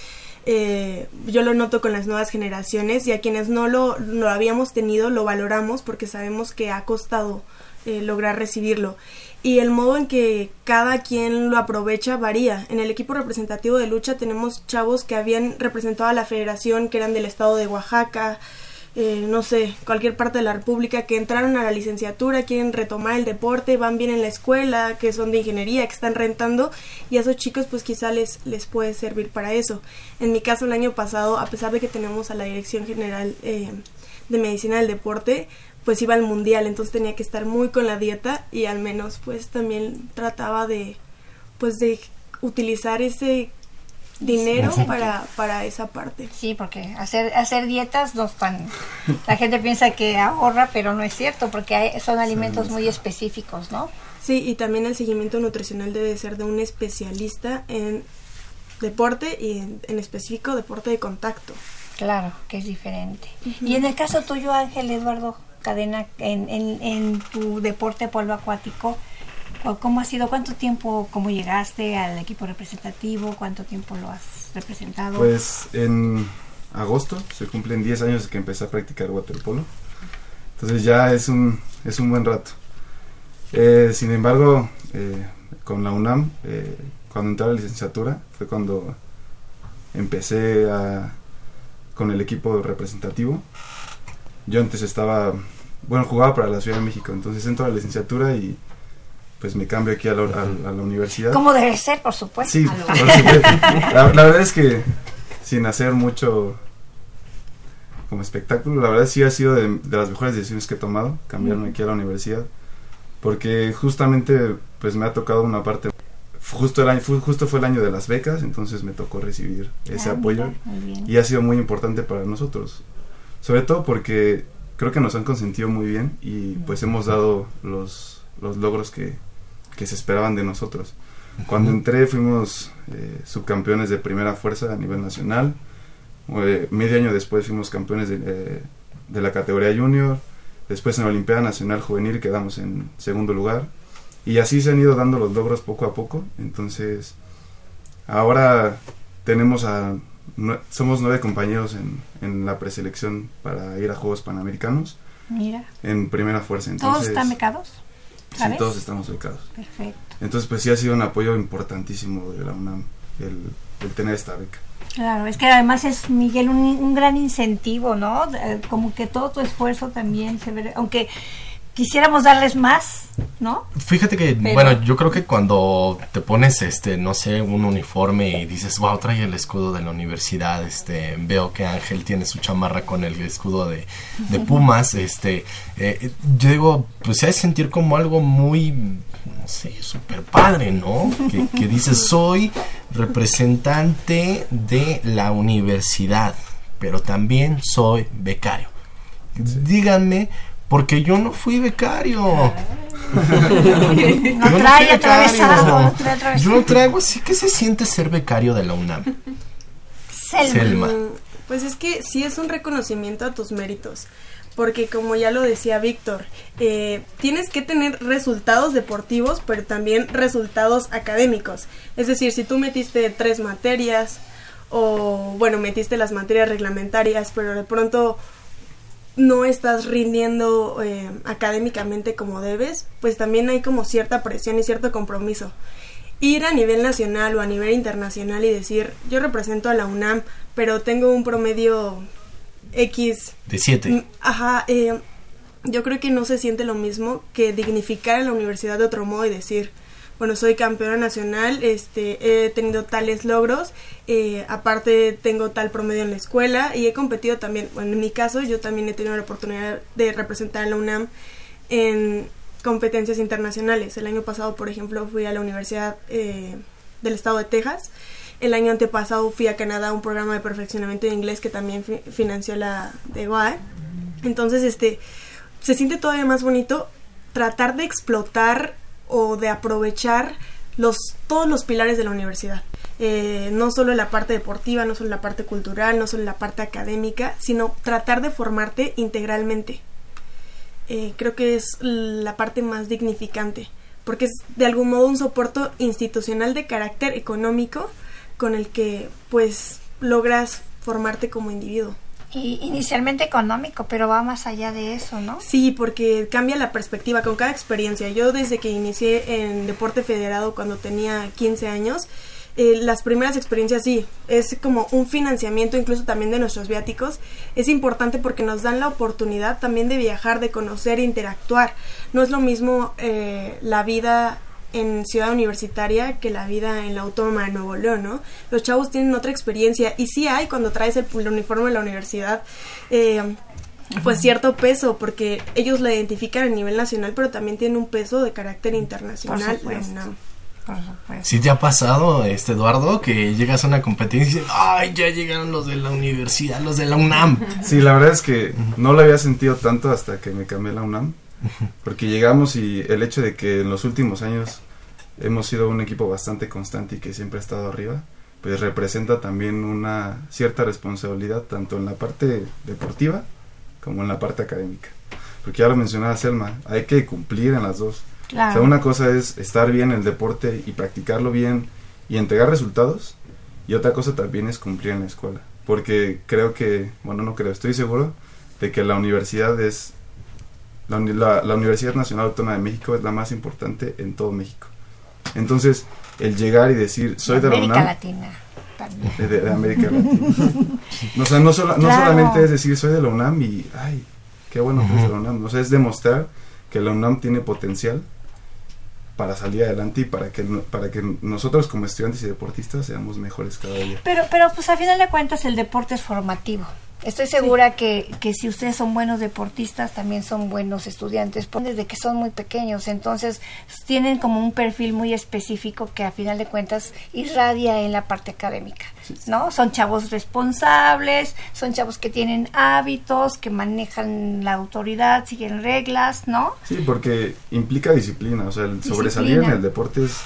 Eh, yo lo noto con las nuevas generaciones y a quienes no lo, lo habíamos tenido lo valoramos porque sabemos que ha costado eh, lograr recibirlo y el modo en que cada quien lo aprovecha varía. En el equipo representativo de lucha tenemos chavos que habían representado a la federación, que eran del estado de Oaxaca, eh, no sé, cualquier parte de la República, que entraron a la licenciatura, quieren retomar el deporte, van bien en la escuela, que son de ingeniería, que están rentando, y a esos chicos pues quizá les, les puede servir para eso. En mi caso el año pasado, a pesar de que tenemos a la Dirección General eh, de Medicina del Deporte, pues iba al mundial, entonces tenía que estar muy con la dieta y al menos pues también trataba de pues de utilizar ese dinero Sí. para, para esa parte. Sí, porque hacer hacer dietas no están... La gente piensa que ahorra, pero no es cierto, porque hay- son alimentos muy específicos, ¿no? Sí, y también el seguimiento nutricional debe ser de un especialista en deporte y en, en específico deporte de contacto. Claro, que es diferente. Y en el caso tuyo, Ángel Eduardo Cadena, en, en, en tu deporte polo acuático, ¿cu- ¿cómo ha sido? ¿Cuánto tiempo, cómo llegaste al equipo representativo? ¿Cuánto tiempo lo has representado? Pues en agosto se cumplen 10 años que empecé a practicar waterpolo. Entonces ya es un, es un buen rato. Eh, sin embargo, eh, con la UNAM, eh, cuando entré a la licenciatura, fue cuando empecé a, con el equipo representativo. Yo antes estaba, bueno, jugaba para la Ciudad de México, entonces entro a la licenciatura y pues me cambio aquí a la, a- a la universidad. Como debe ser, por supuesto. Sí, por supuesto. la, la verdad es que sin hacer mucho como espectáculo, la verdad sí ha sido de, de las mejores decisiones que he tomado, cambiarme aquí a la universidad, porque justamente pues me ha tocado una parte, justo, el año, justo fue el año de las becas, entonces me tocó recibir ese Ah, apoyo mira, y ha sido muy importante para nosotros, sobre todo porque creo que nos han consentido muy bien y pues hemos dado los, los logros que, que se esperaban de nosotros. Cuando entré fuimos eh, subcampeones de primera fuerza a nivel nacional. Eh, medio año después fuimos campeones de, eh, de la categoría junior. Después en la Olimpiada Nacional Juvenil quedamos en segundo lugar. Y así se han ido dando los logros poco a poco. Entonces, ahora tenemos a... Somos nueve compañeros en, en la preselección para ir a Juegos Panamericanos Mira. en primera fuerza. ¿Todos están becados? Sí, todos estamos becados. Perfecto. Entonces, pues sí ha sido un apoyo importantísimo de la UNAM el, el tener esta beca. Claro, es que además es, Miguel, un, un gran incentivo, ¿no? Como que todo tu esfuerzo también se ve, aunque quisiéramos darles más, ¿no? Fíjate que, Pero- bueno, yo creo que cuando te pones, este, no sé, un uniforme y dices, wow, trae el escudo de la universidad, este, veo que Ángel tiene su chamarra con el escudo de, de Pumas, este, eh, yo digo, pues se sentir como algo muy, no sé, súper padre, ¿no? Que, que dices, soy representante de la universidad, pero también soy becario. Díganme, porque yo no fui becario. No Yo trae atravesado, becario. no trae atravesado. Yo no traigo, sí que se siente ser becario de la UNAM. Selma. Pues es que sí es un reconocimiento a tus méritos. Porque como ya lo decía Víctor, eh, tienes que tener resultados deportivos, pero también resultados académicos. Es decir, si tú metiste tres materias o, bueno, metiste las materias reglamentarias, pero de pronto no estás rindiendo eh, académicamente como debes, pues también hay como cierta presión y cierto compromiso. Ir a nivel nacional o a nivel internacional y decir, yo represento a la UNAM, pero tengo un promedio X. De siete. Mm, Ajá, eh, yo creo que no se siente lo mismo que dignificar a la universidad de otro modo y decir, bueno, soy campeona nacional, este, he tenido tales logros, eh, aparte tengo tal promedio en la escuela y he competido también, bueno, en mi caso yo también he tenido la oportunidad de representar a la UNAM en competencias internacionales. El año pasado, por ejemplo, fui a la Universidad eh, del Estado de Texas. El año antepasado fui a Canadá a un programa de perfeccionamiento de inglés que también fi- financió la de GOAE. Entonces, este, se siente todavía más bonito tratar de explotar o de aprovechar los, todos los pilares de la universidad. Eh, no solo la parte deportiva, no solo la parte cultural, no solo la parte académica, sino tratar de formarte integralmente. Eh, creo que es la parte más dignificante, porque es de algún modo un soporte institucional de carácter económico con el que pues logras formarte como individuo. Y inicialmente económico, pero va más allá de eso, ¿no? Sí, porque cambia la perspectiva con cada experiencia. Yo desde que inicié en deporte federado cuando tenía 15 años, eh, las primeras experiencias sí, es como un financiamiento incluso también de nuestros viáticos. Es importante porque nos dan la oportunidad también de viajar, de conocer, interactuar. No es lo mismo eh, la vida en ciudad universitaria que la vida en la autónoma de Nuevo León, ¿no? Los chavos tienen otra experiencia y sí hay cuando traes el, el uniforme de la universidad. eh, pues cierto peso, porque ellos la identifican a nivel nacional, pero también tienen un peso de carácter internacional. la supuesto. UNAM. ¿Sí te ha pasado, este Eduardo, que llegas a una competencia y dices, ay, ya llegaron los de la universidad, los de la UNAM? Sí, la verdad es que no lo había sentido tanto hasta que me cambié la UNAM, porque llegamos y el hecho de que en los últimos años hemos sido un equipo bastante constante y que siempre ha estado arriba, pues representa también una cierta responsabilidad tanto en la parte deportiva como en la parte académica. Porque ya lo mencionaba Selma, hay que cumplir en las dos. Claro. O sea, una cosa es estar bien en el deporte y practicarlo bien y entregar resultados, y otra cosa también es cumplir en la escuela. porque creo que, bueno, no creo, estoy seguro de que la universidad es, la, la- la Universidad Nacional Autónoma de México es la más importante en todo México. Entonces, el llegar y decir, soy de la América UNAM, Latina. también. de, de- de América Latina. No, o sea, no, sola- no Claro. solamente es decir, soy de la UNAM y, ay, qué bueno que es de la UNAM. O sea, es demostrar que la UNAM tiene potencial para salir adelante y para que, para que nosotros como estudiantes y deportistas seamos mejores cada día. Pero, pero pues a final de cuentas el deporte es formativo. Estoy segura que, que si ustedes son buenos deportistas, también son buenos estudiantes, desde que son muy pequeños. Entonces, tienen como un perfil muy específico que a final de cuentas irradia en la parte académica, ¿no? Son chavos responsables, son chavos que tienen hábitos, que manejan la autoridad, siguen reglas, ¿no? Sí, porque implica disciplina, o sea, el sobresalir en el deporte es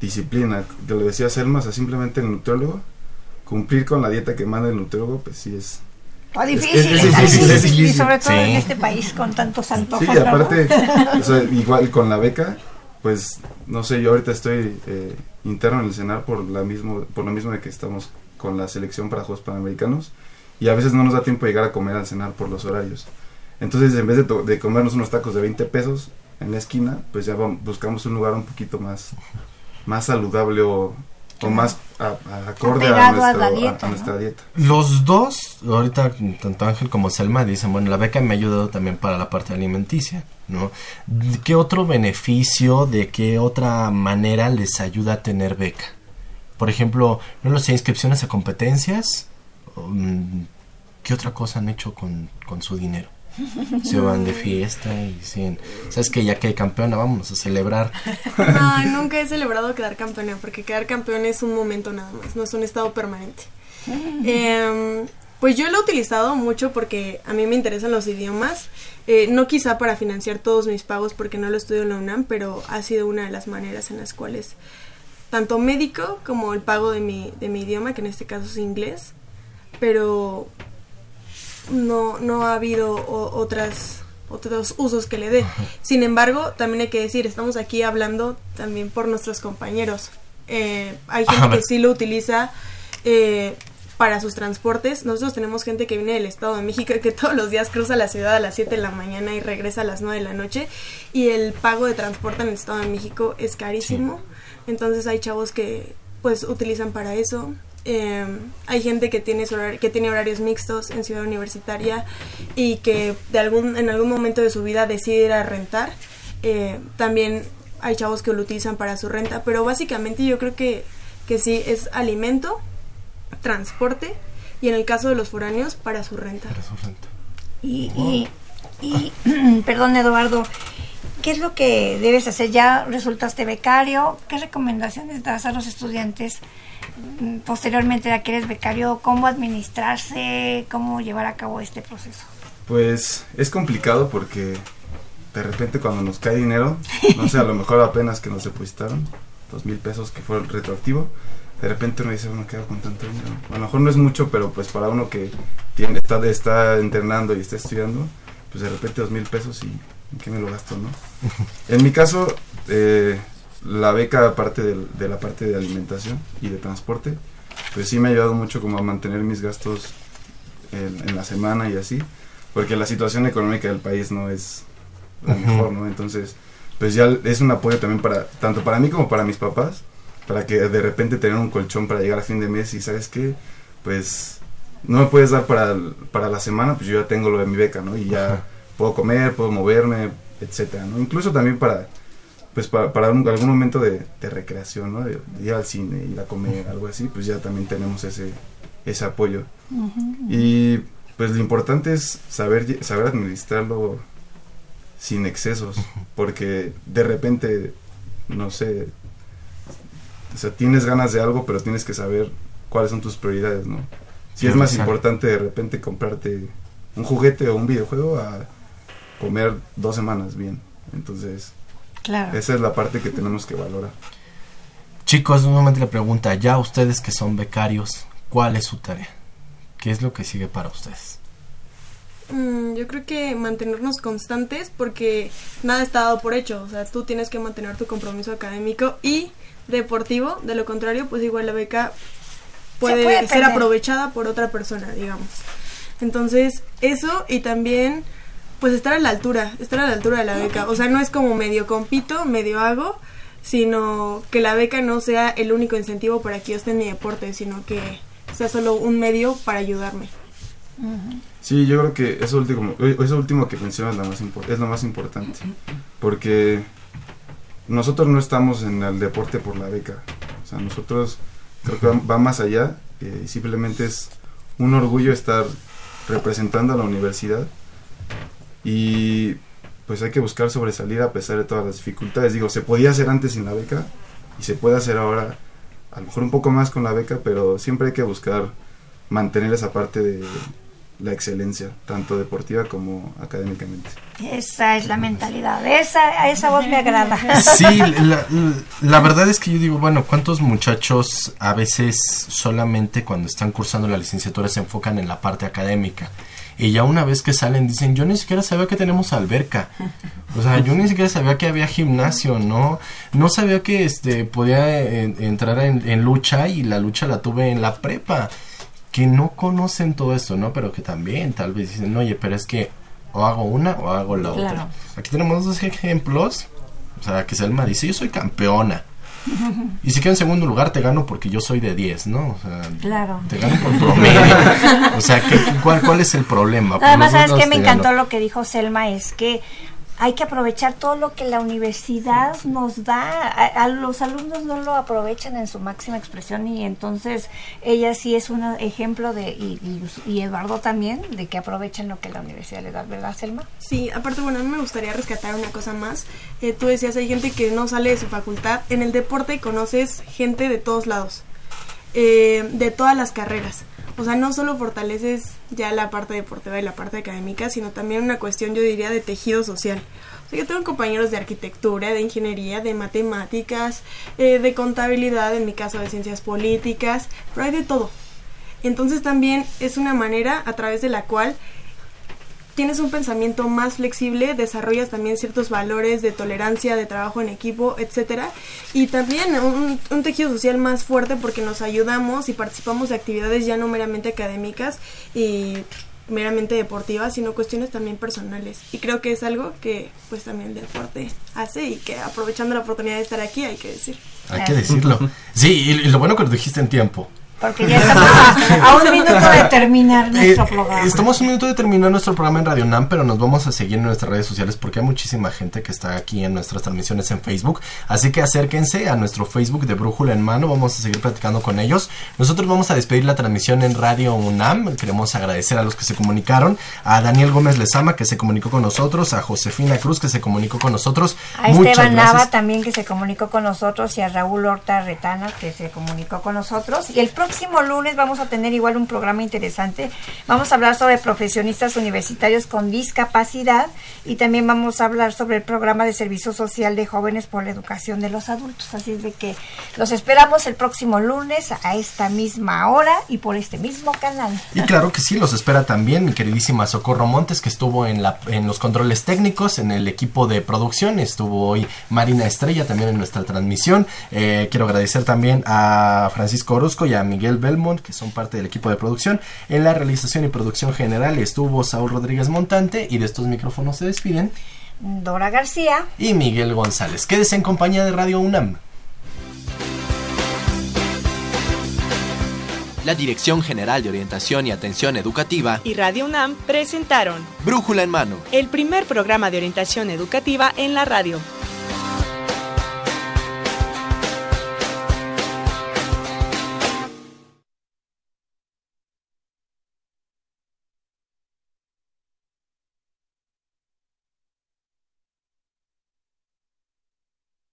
disciplina. Te lo decía Selma, o sea, simplemente el nutriólogo, cumplir con la dieta que manda el nutriólogo, pues sí es... Está es- difícil, es- difícil, es difícil, y sobre todo Sí. en este país con tantos antojos. Sí, ¿no? aparte, o sea, igual con la beca, pues no sé, yo ahorita estoy eh, interno en el CENAR por, la mismo, por lo mismo de que estamos con la selección para Juegos Panamericanos y a veces no nos da tiempo de llegar a comer al CENAR por los horarios. Entonces, en vez de, de comernos unos tacos de 20 pesos en la esquina, pues ya buscamos un lugar un poquito más, más saludable o, o más a- a- acorde a, Apegado a nuestro- la a- dieta, a ¿no? nuestra dieta. Los dos, ahorita tanto Ángel como Selma dicen, bueno, la beca me ha ayudado también para la parte alimenticia, ¿no? ¿Qué otro beneficio, de qué otra manera les ayuda a tener beca? Por ejemplo, no lo sé, inscripciones a competencias, um, ¿qué otra cosa han hecho con, con su dinero? Se van de fiesta y dicen, ¿sabes que Ya que hay campeona, vámonos a celebrar. Ay, nunca he celebrado quedar campeona, porque quedar campeón es un momento nada más, no es un estado permanente. Em, pues yo lo he utilizado mucho porque a mí me interesan los idiomas, eh, no quizá para financiar todos mis pagos porque no lo estudio en la UNAM, pero ha sido una de las maneras en las cuales tanto médico como el pago de mi, de mi idioma, que en este caso es inglés, pero no, no ha habido o- otras otros usos que le dé. Sin embargo, también hay que decir, estamos aquí hablando también por nuestros compañeros. Eh, hay A gente que sí lo utiliza eh, para sus transportes. Nosotros tenemos gente que viene del Estado de México y que todos los días cruza la ciudad a las 7 de la mañana y regresa a las 9 de la noche. Y el pago de transporte en el Estado de México es carísimo. Entonces hay chavos que pues utilizan para eso. Eh, hay gente que tiene, que tiene horarios mixtos en ciudad universitaria y que de algún, en algún momento de su vida decide ir a rentar. Eh, también hay chavos que lo utilizan para su renta, pero básicamente yo creo que, que sí es alimento, transporte y en el caso de los foráneos para su renta. Y, y, y, perdón Eduardo, ¿qué es lo que debes hacer? Ya resultaste becario, ¿qué recomendaciones das a los estudiantes posteriormente a que eres becario? ¿Cómo administrarse? ¿Cómo llevar a cabo este proceso? Pues es complicado porque de repente cuando nos cae dinero, no sé, a lo mejor apenas que nos depositaron, dos mil pesos que fue retroactivo, de repente uno dice, uno queda con tanto dinero. A lo mejor no es mucho, pero pues para uno que tiene, está, está entrenando y está estudiando, pues de repente dos mil pesos y ¿en qué me lo gasto, no? En mi caso, eh, la beca aparte del- de, la parte de alimentación y de transporte, pues sí me ha ayudado mucho como a mantener mis gastos en, en la semana y así, porque la situación económica del país no es la mejor, ¿no? Entonces, pues ya es un apoyo también para, tanto para mí como para mis papás, para que de repente tener un colchón para llegar a fin de mes y sabes qué, pues no me puedes dar para, para la semana, pues yo ya tengo lo de mi beca, ¿no? Y ya puedo comer, puedo moverme, etcétera, ¿no? Incluso también para, pues para, para un- algún momento de, de recreación, ¿no? De, de ir al cine, ir a comer, algo así, pues ya también tenemos ese, ese apoyo. Y pues lo importante es saber, saber administrarlo sin excesos, porque de repente, no sé, o sea, tienes ganas de algo, pero tienes que saber cuáles son tus prioridades, ¿no? Si es más Exacto. importante de repente comprarte un juguete o un videojuego a comer dos semanas bien. Entonces, Claro. esa es la parte que tenemos que valorar. Chicos, nuevamente la pregunta, ya ustedes que son becarios, ¿cuál es su tarea? ¿Qué es lo que sigue para ustedes? Mm, yo creo que mantenernos constantes porque nada está dado por hecho. O sea, tú tienes que mantener tu compromiso académico y deportivo. De lo contrario, pues igual la beca puede, puede ser aprovechada por otra persona, digamos. Entonces, eso y también, pues estar a la altura, estar a la altura de la beca. O sea, no es como medio compito, medio hago, sino que la beca no sea el único incentivo para que yo esté en mi deporte, sino que sea solo un medio para ayudarme. Sí, yo creo que eso último, eso último que mencionas es lo más, impor- es lo más importante. Porque nosotros no estamos en el deporte por la beca. O sea, nosotros creo que va, más allá. eh, y simplemente es un orgullo estar representando a la universidad. Y pues hay que buscar sobresalir a pesar de todas las dificultades. Digo, se podía hacer antes sin la beca y se puede hacer ahora a lo mejor un poco más con la beca, pero siempre hay que buscar mantener esa parte de la excelencia, tanto deportiva como académicamente. Esa es la mentalidad. Esa, a esa voz me agrada. Sí, la, la verdad es que yo digo, bueno, ¿cuántos muchachos a veces solamente cuando están cursando la licenciatura se enfocan en la parte académica? Y ya una vez que salen dicen, yo ni siquiera sabía que tenemos alberca. O sea, yo ni siquiera sabía que había gimnasio, ¿no? No sabía que este podía eh, entrar en, en lucha y la lucha la tuve en la prepa. Que no conocen todo esto, ¿no? Pero que también tal vez dicen, oye, pero es que o hago una o hago la Claro. otra. Aquí tenemos dos ejemplos. O sea, que Selma dice, yo soy campeona. Y si quedo en segundo lugar, te gano porque yo soy de 10, ¿no? O sea, Claro. te gano por promedio. o sea, ¿qué, cuál, ¿cuál es el problema? Además, ¿sabes qué me encantó lo que dijo Selma? Es que hay que aprovechar todo lo que la universidad nos da. A, a los alumnos no lo aprovechan en su máxima expresión y entonces ella sí es un ejemplo de, y, y- y Eduardo también, de que aprovechen lo que la universidad le da, ¿verdad, Selma? Sí, aparte, bueno, a mí me gustaría rescatar una cosa más. Eh, tú decías, hay gente que no sale de su facultad. En el deporte conoces gente de todos lados, eh, de todas las carreras. O sea, no solo fortaleces ya la parte deportiva y la parte académica, sino también una cuestión, yo diría, de tejido social. O sea, yo tengo compañeros de arquitectura, de ingeniería, de matemáticas, eh, de contabilidad, en mi caso de ciencias políticas, pero hay de todo. Entonces también es una manera a través de la cual tienes un pensamiento más flexible, desarrollas también ciertos valores de tolerancia, de trabajo en equipo, etcétera, y también un, un tejido social más fuerte porque nos ayudamos y participamos de actividades ya no meramente académicas y meramente deportivas, sino cuestiones también personales. Y creo que es algo que pues también el deporte hace y que aprovechando la oportunidad de estar aquí hay que decir. Hay que decirlo. Sí, y, y lo bueno que lo dijiste en tiempo. Porque ya estamos a, un minuto de terminar nuestro Eh, programa. Estamos a un minuto de terminar nuestro programa en Radio NAM, pero nos vamos a seguir en nuestras redes sociales porque hay muchísima gente que está aquí en nuestras transmisiones en Facebook. Así que acérquense a nuestro Facebook de Brújula en Mano. Vamos a seguir platicando con ellos. Nosotros vamos a despedir la transmisión en Radio UNAM. Queremos agradecer a los que se comunicaron. A Daniel Gómez Lezama, que se comunicó con nosotros. A Josefina Cruz, que se comunicó con nosotros. A Muchas Esteban gracias. Nava también que se comunicó con nosotros y a Raúl Horta Retana que se comunicó con nosotros. Y el próximo lunes vamos a tener igual un programa interesante. Vamos a hablar sobre profesionistas universitarios con discapacidad y también vamos a hablar sobre el programa de servicio social de jóvenes por la educación de los adultos. Así es de que los esperamos el próximo lunes a esta misma hora y por este mismo canal. Y claro que sí, los espera también mi queridísima Socorro Montes, que estuvo en, la, en los controles técnicos, en el equipo de producción. Estuvo hoy Marina Estrella también en nuestra transmisión. Eh, quiero agradecer también a Francisco Orozco y a Miguel Belmont, que son parte del equipo de producción. En la realización y producción general estuvo Saúl Rodríguez Montante y de estos micrófonos se despiden. Dora García. Y Miguel González. Quédese en compañía de Radio UNAM. La Dirección General de Orientación y Atención Educativa y Radio UNAM presentaron Brújula en Mano. el primer programa de orientación educativa en la radio.